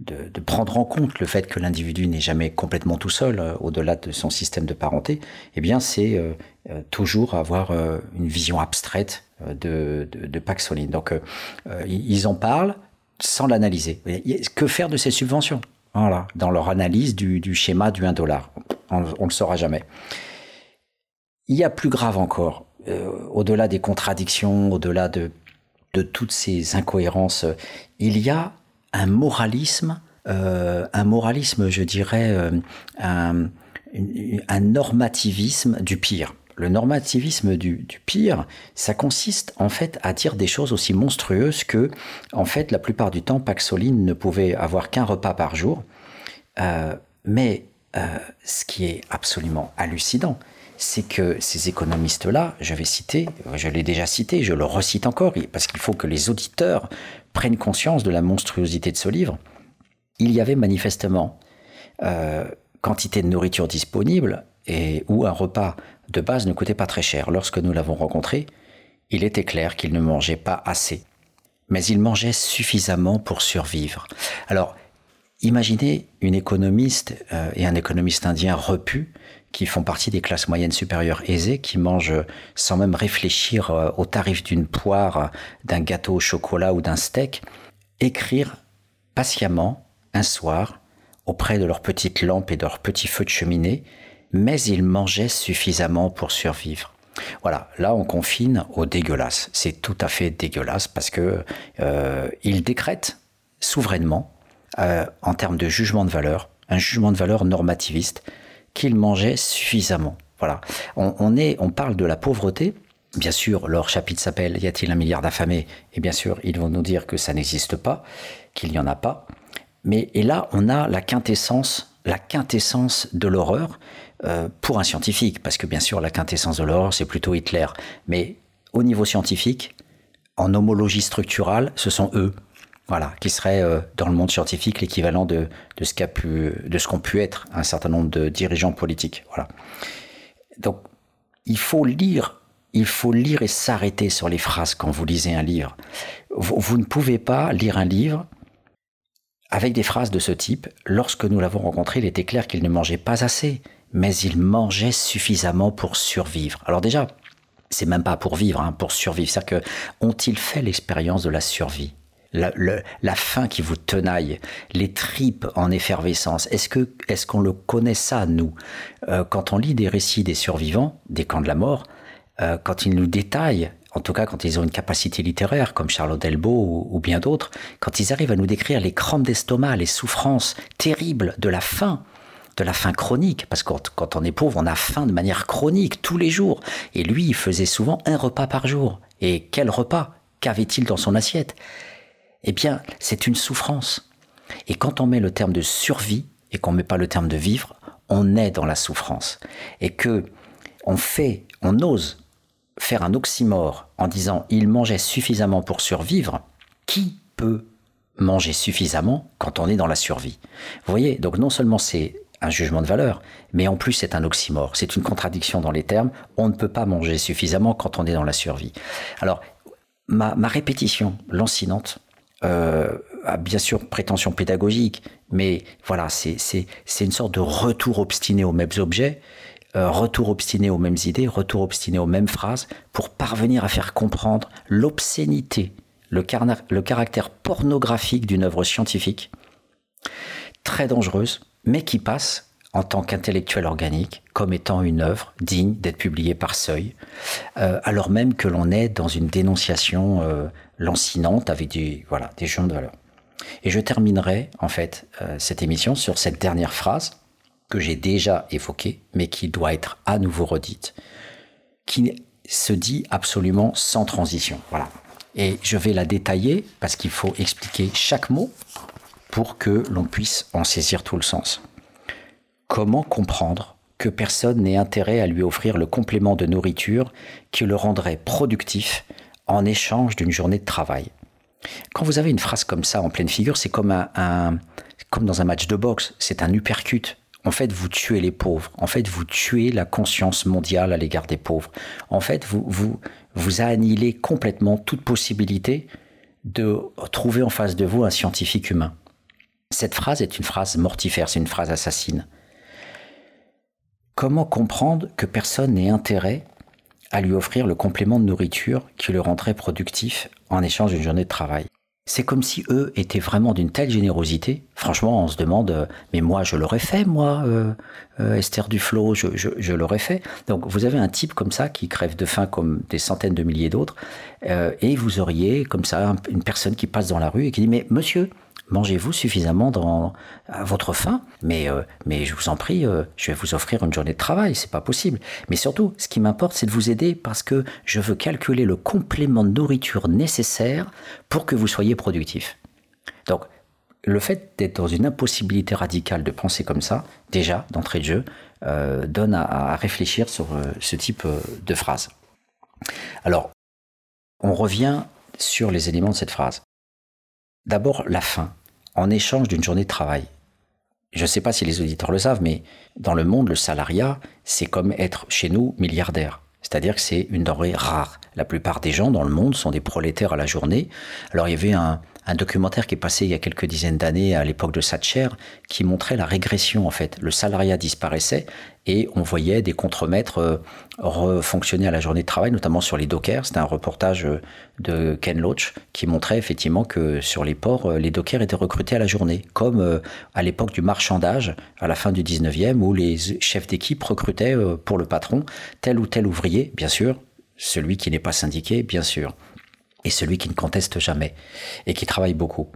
Speaker 1: de, prendre en compte le fait que l'individu n'est jamais complètement tout seul euh, au-delà de son système de parenté, eh bien c'est toujours avoir une vision abstraite de, de, de Paxoline. Donc ils en parlent sans l'analyser. Que faire de ces subventions? Voilà, dans leur analyse du, du schéma du 1 dollar. On ne le saura jamais. Il y a plus grave encore. Euh, au-delà des contradictions, au-delà de, toutes ces incohérences, il y a un moralisme, euh, un moralisme, je dirais, euh, un, normativisme du pire. Le normativisme du, pire, ça consiste en fait à dire des choses aussi monstrueuses que, en fait, la plupart du temps, Paxoline ne pouvait avoir qu'un repas par jour. Euh, mais euh, ce qui est absolument hallucinant, c'est que ces économistes-là, je vais citer, je l'ai déjà cité, je le recite encore, parce qu'il faut que les auditeurs prennent conscience de la monstruosité de ce livre, il y avait manifestement euh, quantité de nourriture disponible et où un repas de base ne coûtait pas très cher. Lorsque nous l'avons rencontré, il était clair qu'il ne mangeait pas assez, mais il mangeait suffisamment pour survivre. Alors, imaginez une économiste euh, et un économiste indien repu qui font partie des classes moyennes supérieures aisées, qui mangent sans même réfléchir euh, au tarif d'une poire, d'un gâteau au chocolat ou d'un steak, écrire patiemment un soir auprès de leur petite lampe et de leur petit feu de cheminée, mais ils mangeaient suffisamment pour survivre. Voilà, là on confine au dégueulasse. C'est tout à fait dégueulasse parce que euh, ils décrètent souverainement, euh, en termes de jugement de valeur, un jugement de valeur normativiste qu'ils mangeaient suffisamment. Voilà. On, est, on parle de la pauvreté. Bien sûr, leur chapitre s'appelle Y a-t-il un milliard d'affamés? Et bien sûr, ils vont nous dire que ça n'existe pas, qu'il n'y en a pas. Mais et là, on a la quintessence, la quintessence de l'horreur euh, pour un scientifique, parce que bien sûr, la quintessence de l'horreur, c'est plutôt Hitler. Mais au niveau scientifique, en homologie structurale, ce sont eux voilà, qui serait euh, dans le monde scientifique l'équivalent de, de ce qu'a pu, qu'ont pu être un certain nombre de dirigeants politiques. Voilà. Donc, il faut lire, il faut lire et s'arrêter sur les phrases quand vous lisez un livre. Vous, vous, ne pouvez pas lire un livre avec des phrases de ce type. Lorsque nous l'avons rencontré, il était clair qu'il ne mangeait pas assez, mais il mangeait suffisamment pour survivre. Alors déjà, c'est même pas pour vivre, hein, pour survivre. C'est-à-dire que ont-ils fait l'expérience de la survie? La, la, faim qui vous tenaille, les tripes en effervescence. Est-ce que est-ce qu'on le connaît ça nous? Euh, Quand on lit des récits des survivants des camps de la mort, euh, quand ils nous détaillent, en tout cas quand ils ont une capacité littéraire comme Charlotte Delbo ou, bien d'autres, quand ils arrivent à nous décrire les crampes d'estomac, les souffrances terribles de la faim, de la faim chronique, parce que quand on est pauvre, on a faim de manière chronique tous les jours. Et lui, il faisait souvent un repas par jour. Et quel repas Qu'avait-il dans son assiette? Eh bien, c'est une souffrance. Et quand on met le terme de survie et qu'on ne met pas le terme de vivre, on est dans la souffrance. Et que on fait, on ose faire un oxymore en disant il mangeait suffisamment pour survivre, qui peut manger suffisamment quand on est dans la survie? Vous voyez, donc non seulement c'est un jugement de valeur, mais en plus c'est un oxymore, c'est une contradiction dans les termes, on ne peut pas manger suffisamment quand on est dans la survie. Alors, ma, ma répétition lancinante, euh, bien sûr prétention pédagogique, mais voilà, c'est une sorte de retour obstiné aux mêmes objets, euh, retour obstiné aux mêmes idées, retour obstiné aux mêmes phrases, pour parvenir à faire comprendre l'obscénité, le, caractère pornographique d'une œuvre scientifique, très dangereuse, mais qui passe en tant qu'intellectuel organique comme étant une œuvre digne d'être publiée par seuil, euh, alors même que l'on est dans une dénonciation lancinante avec des, voilà, des gens de valeur. Et je terminerai en fait euh, cette émission sur cette dernière phrase que j'ai déjà évoquée, mais qui doit être à nouveau redite, qui se dit absolument sans transition. Voilà. Et je vais la détailler parce qu'il faut expliquer chaque mot pour que l'on puisse en saisir tout le sens. Comment comprendre que personne n'ait intérêt à lui offrir le complément de nourriture qui le rendrait productif en échange d'une journée de travail Quand vous avez une phrase comme ça en pleine figure, c'est comme, un, comme dans un match de boxe, c'est un uppercut. En fait, vous tuez les pauvres. En fait, vous tuez la conscience mondiale à l'égard des pauvres. En fait, vous, vous, vous annihilez complètement toute possibilité de trouver en face de vous un scientifique humain. Cette phrase est une phrase mortifère, c'est une phrase assassine. Comment comprendre que personne n'ait intérêt à lui offrir le complément de nourriture qui le rendrait productif en échange d'une journée de travail c'est comme si eux étaient vraiment d'une telle générosité. Franchement, on se demande, euh, mais moi, je l'aurais fait, moi, euh, euh, Esther Duflo, je, je, l'aurais fait. Donc, vous avez un type comme ça qui crève de faim comme des centaines de milliers d'autres, et vous auriez comme ça une personne qui passe dans la rue et qui dit, mais monsieur, mangez-vous suffisamment dans à votre faim, mais, euh, mais je vous en prie, euh, je vais vous offrir une journée de travail, c'est pas possible. Mais surtout, ce qui m'importe, c'est de vous aider parce que je veux calculer le complément de nourriture nécessaire pour que vous soyez productif. Donc, le fait d'être dans une impossibilité radicale de penser comme ça, déjà, d'entrée de jeu, euh, donne à, à, réfléchir sur ce type de phrase. Alors, on revient sur les éléments de cette phrase. D'abord, la faim en échange d'une journée de travail. Je ne sais pas si les auditeurs le savent, mais dans le monde, le salariat, c'est comme être chez nous milliardaire. C'est-à-dire que c'est une denrée rare. La plupart des gens dans le monde sont des prolétaires à la journée. Alors il y avait un, un documentaire qui est passé il y a quelques dizaines d'années à l'époque de Thatcher qui montrait la régression en fait. Le salariat disparaissait et on voyait des contremaîtres euh, refonctionner à la journée de travail, notamment sur les dockers. C'était un reportage euh, de Ken Loach qui montrait effectivement que sur les ports, euh, les dockers étaient recrutés à la journée, comme à l'époque du marchandage à la fin du 19e où les chefs d'équipe recrutaient pour le patron tel ou tel ouvrier, bien sûr, celui qui n'est pas syndiqué, bien sûr et celui qui ne conteste jamais et qui travaille beaucoup.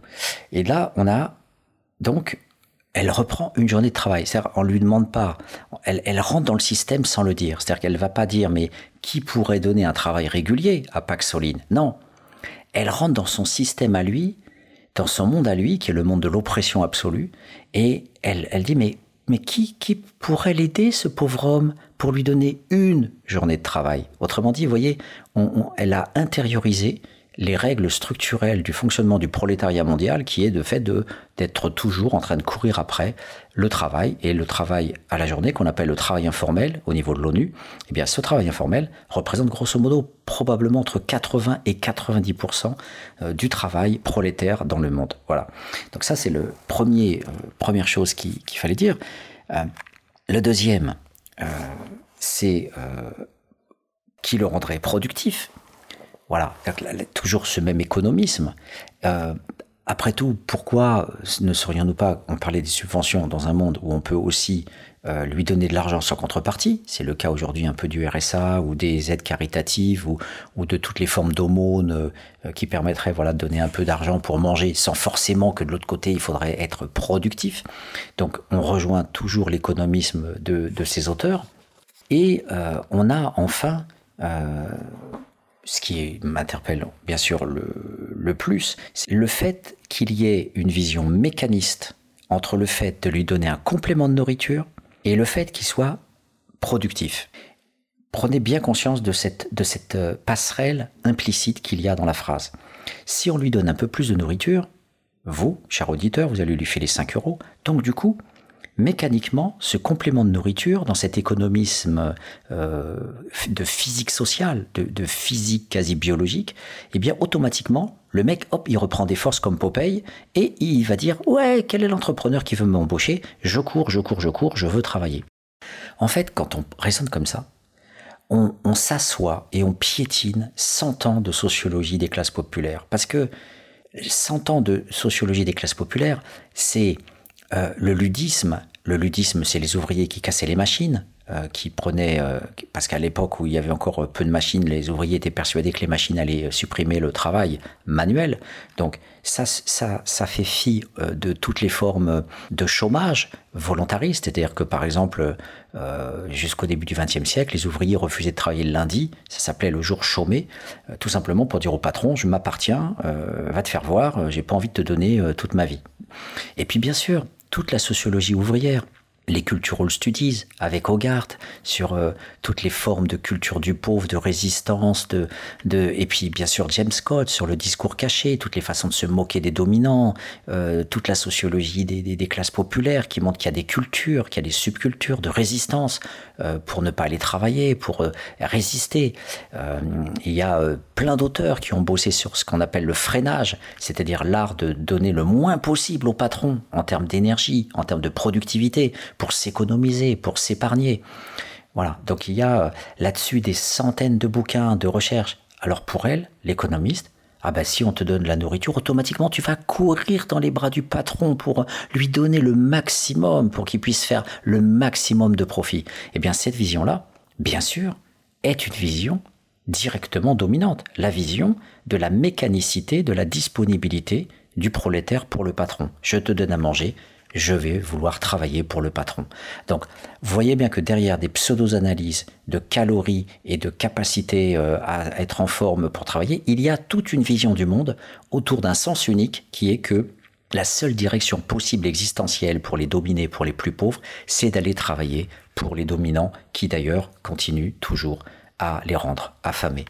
Speaker 1: Et là, on a donc, elle reprend une journée de travail. C'est-à-dire, on lui demande pas, elle, elle, rentre dans le système sans le dire. C'est-à-dire qu'elle va pas dire, mais qui pourrait donner un travail régulier à Paxoline Non. Elle rentre dans son système à lui, dans son monde à lui, qui est le monde de l'oppression absolue, et elle, elle dit, mais, mais qui, qui pourrait l'aider, ce pauvre homme, pour lui donner une journée de travail? Autrement dit, vous voyez, on, elle a intériorisé les règles structurelles du fonctionnement du prolétariat mondial qui est de fait d'être toujours en train de courir après le travail et le travail à la journée qu'on appelle le travail informel au niveau de l'ONU. Eh bien, ce travail informel représente grosso modo probablement entre 80 et 90 euh, du travail prolétaire dans le monde. Voilà. Donc ça, c'est le premier euh, première chose qu'il fallait dire. Euh, le deuxième, c'est qui le rendrait productif voilà, toujours ce même économisme. Euh, après tout, pourquoi ne serions-nous pas, on parlait des subventions dans un monde où on peut aussi euh, lui donner de l'argent sans contrepartie, c'est le cas aujourd'hui un peu du RSA ou des aides caritatives ou, ou de toutes les formes d'aumônes euh, qui permettraient voilà, de donner un peu d'argent pour manger sans forcément que de l'autre côté il faudrait être productif. Donc on rejoint toujours l'économisme de, de, ces auteurs. Et euh, on a enfin ce qui m'interpelle bien sûr le, plus, c'est le fait qu'il y ait une vision mécaniste entre le fait de lui donner un complément de nourriture et le fait qu'il soit productif. Prenez bien conscience de cette, euh, passerelle implicite qu'il y a dans la phrase. Si on lui donne un peu plus de nourriture, vous, cher auditeur, vous allez lui filer 5 euros, donc du coup, mécaniquement, ce complément de nourriture, dans cet économisme euh, de physique sociale, de, physique quasi biologique, eh bien, automatiquement, le mec, hop, il reprend des forces comme Popeye et il va dire Ouais, quel est l'entrepreneur qui veut m'embaucher? Je cours, je cours, je cours, je veux travailler. En fait, quand on raisonne comme ça, on, s'assoit et on piétine 100 ans de sociologie des classes populaires. Parce que 100 ans de sociologie des classes populaires, c'est euh, le ludisme. Le ludisme, c'est les ouvriers qui cassaient les machines. Euh, qui prenait, euh, parce qu'à l'époque où il y avait encore peu de machines, les ouvriers étaient persuadés que les machines allaient supprimer le travail manuel. Donc ça, ça, ça fait fi de toutes les formes de chômage volontariste, c'est-à-dire que par exemple, jusqu'au début du XXe siècle, les ouvriers refusaient de travailler le lundi, ça s'appelait le jour chômé, tout simplement pour dire au patron, je m'appartiens, va te faire voir, j'ai pas envie de te donner toute ma vie. Et puis bien sûr, toute la sociologie ouvrière, les cultural studies avec Hogarth sur euh, toutes les formes de culture du pauvre, de résistance, de, et puis bien sûr James Scott sur le discours caché, toutes les façons de se moquer des dominants, euh, toute la sociologie des, des, des, classes populaires qui montre qu'il y a des cultures, qu'il y a des subcultures de résistance pour ne pas aller travailler, pour euh, résister. Euh, il y a plein d'auteurs qui ont bossé sur ce qu'on appelle le freinage, c'est-à-dire l'art de donner le moins possible au patron en termes d'énergie, en termes de productivité pour s'économiser, pour s'épargner. Voilà, donc il y a euh, là-dessus des centaines de bouquins de recherche. Alors pour elle, l'économiste, ah ben si on te donne la nourriture, automatiquement tu vas courir dans les bras du patron pour lui donner le maximum, pour qu'il puisse faire le maximum de profit. Eh bien cette vision-là, bien sûr, est une vision directement dominante. La vision de la mécanicité, de la disponibilité du prolétaire pour le patron. Je te donne à manger, je vais vouloir travailler pour le patron. Donc, voyez bien que derrière des pseudo-analyses de calories et de capacité euh, à être en forme pour travailler, il y a toute une vision du monde autour d'un sens unique qui est que la seule direction possible existentielle pour les dominés, pour les plus pauvres, c'est d'aller travailler pour les dominants qui d'ailleurs continuent toujours à les rendre affamés.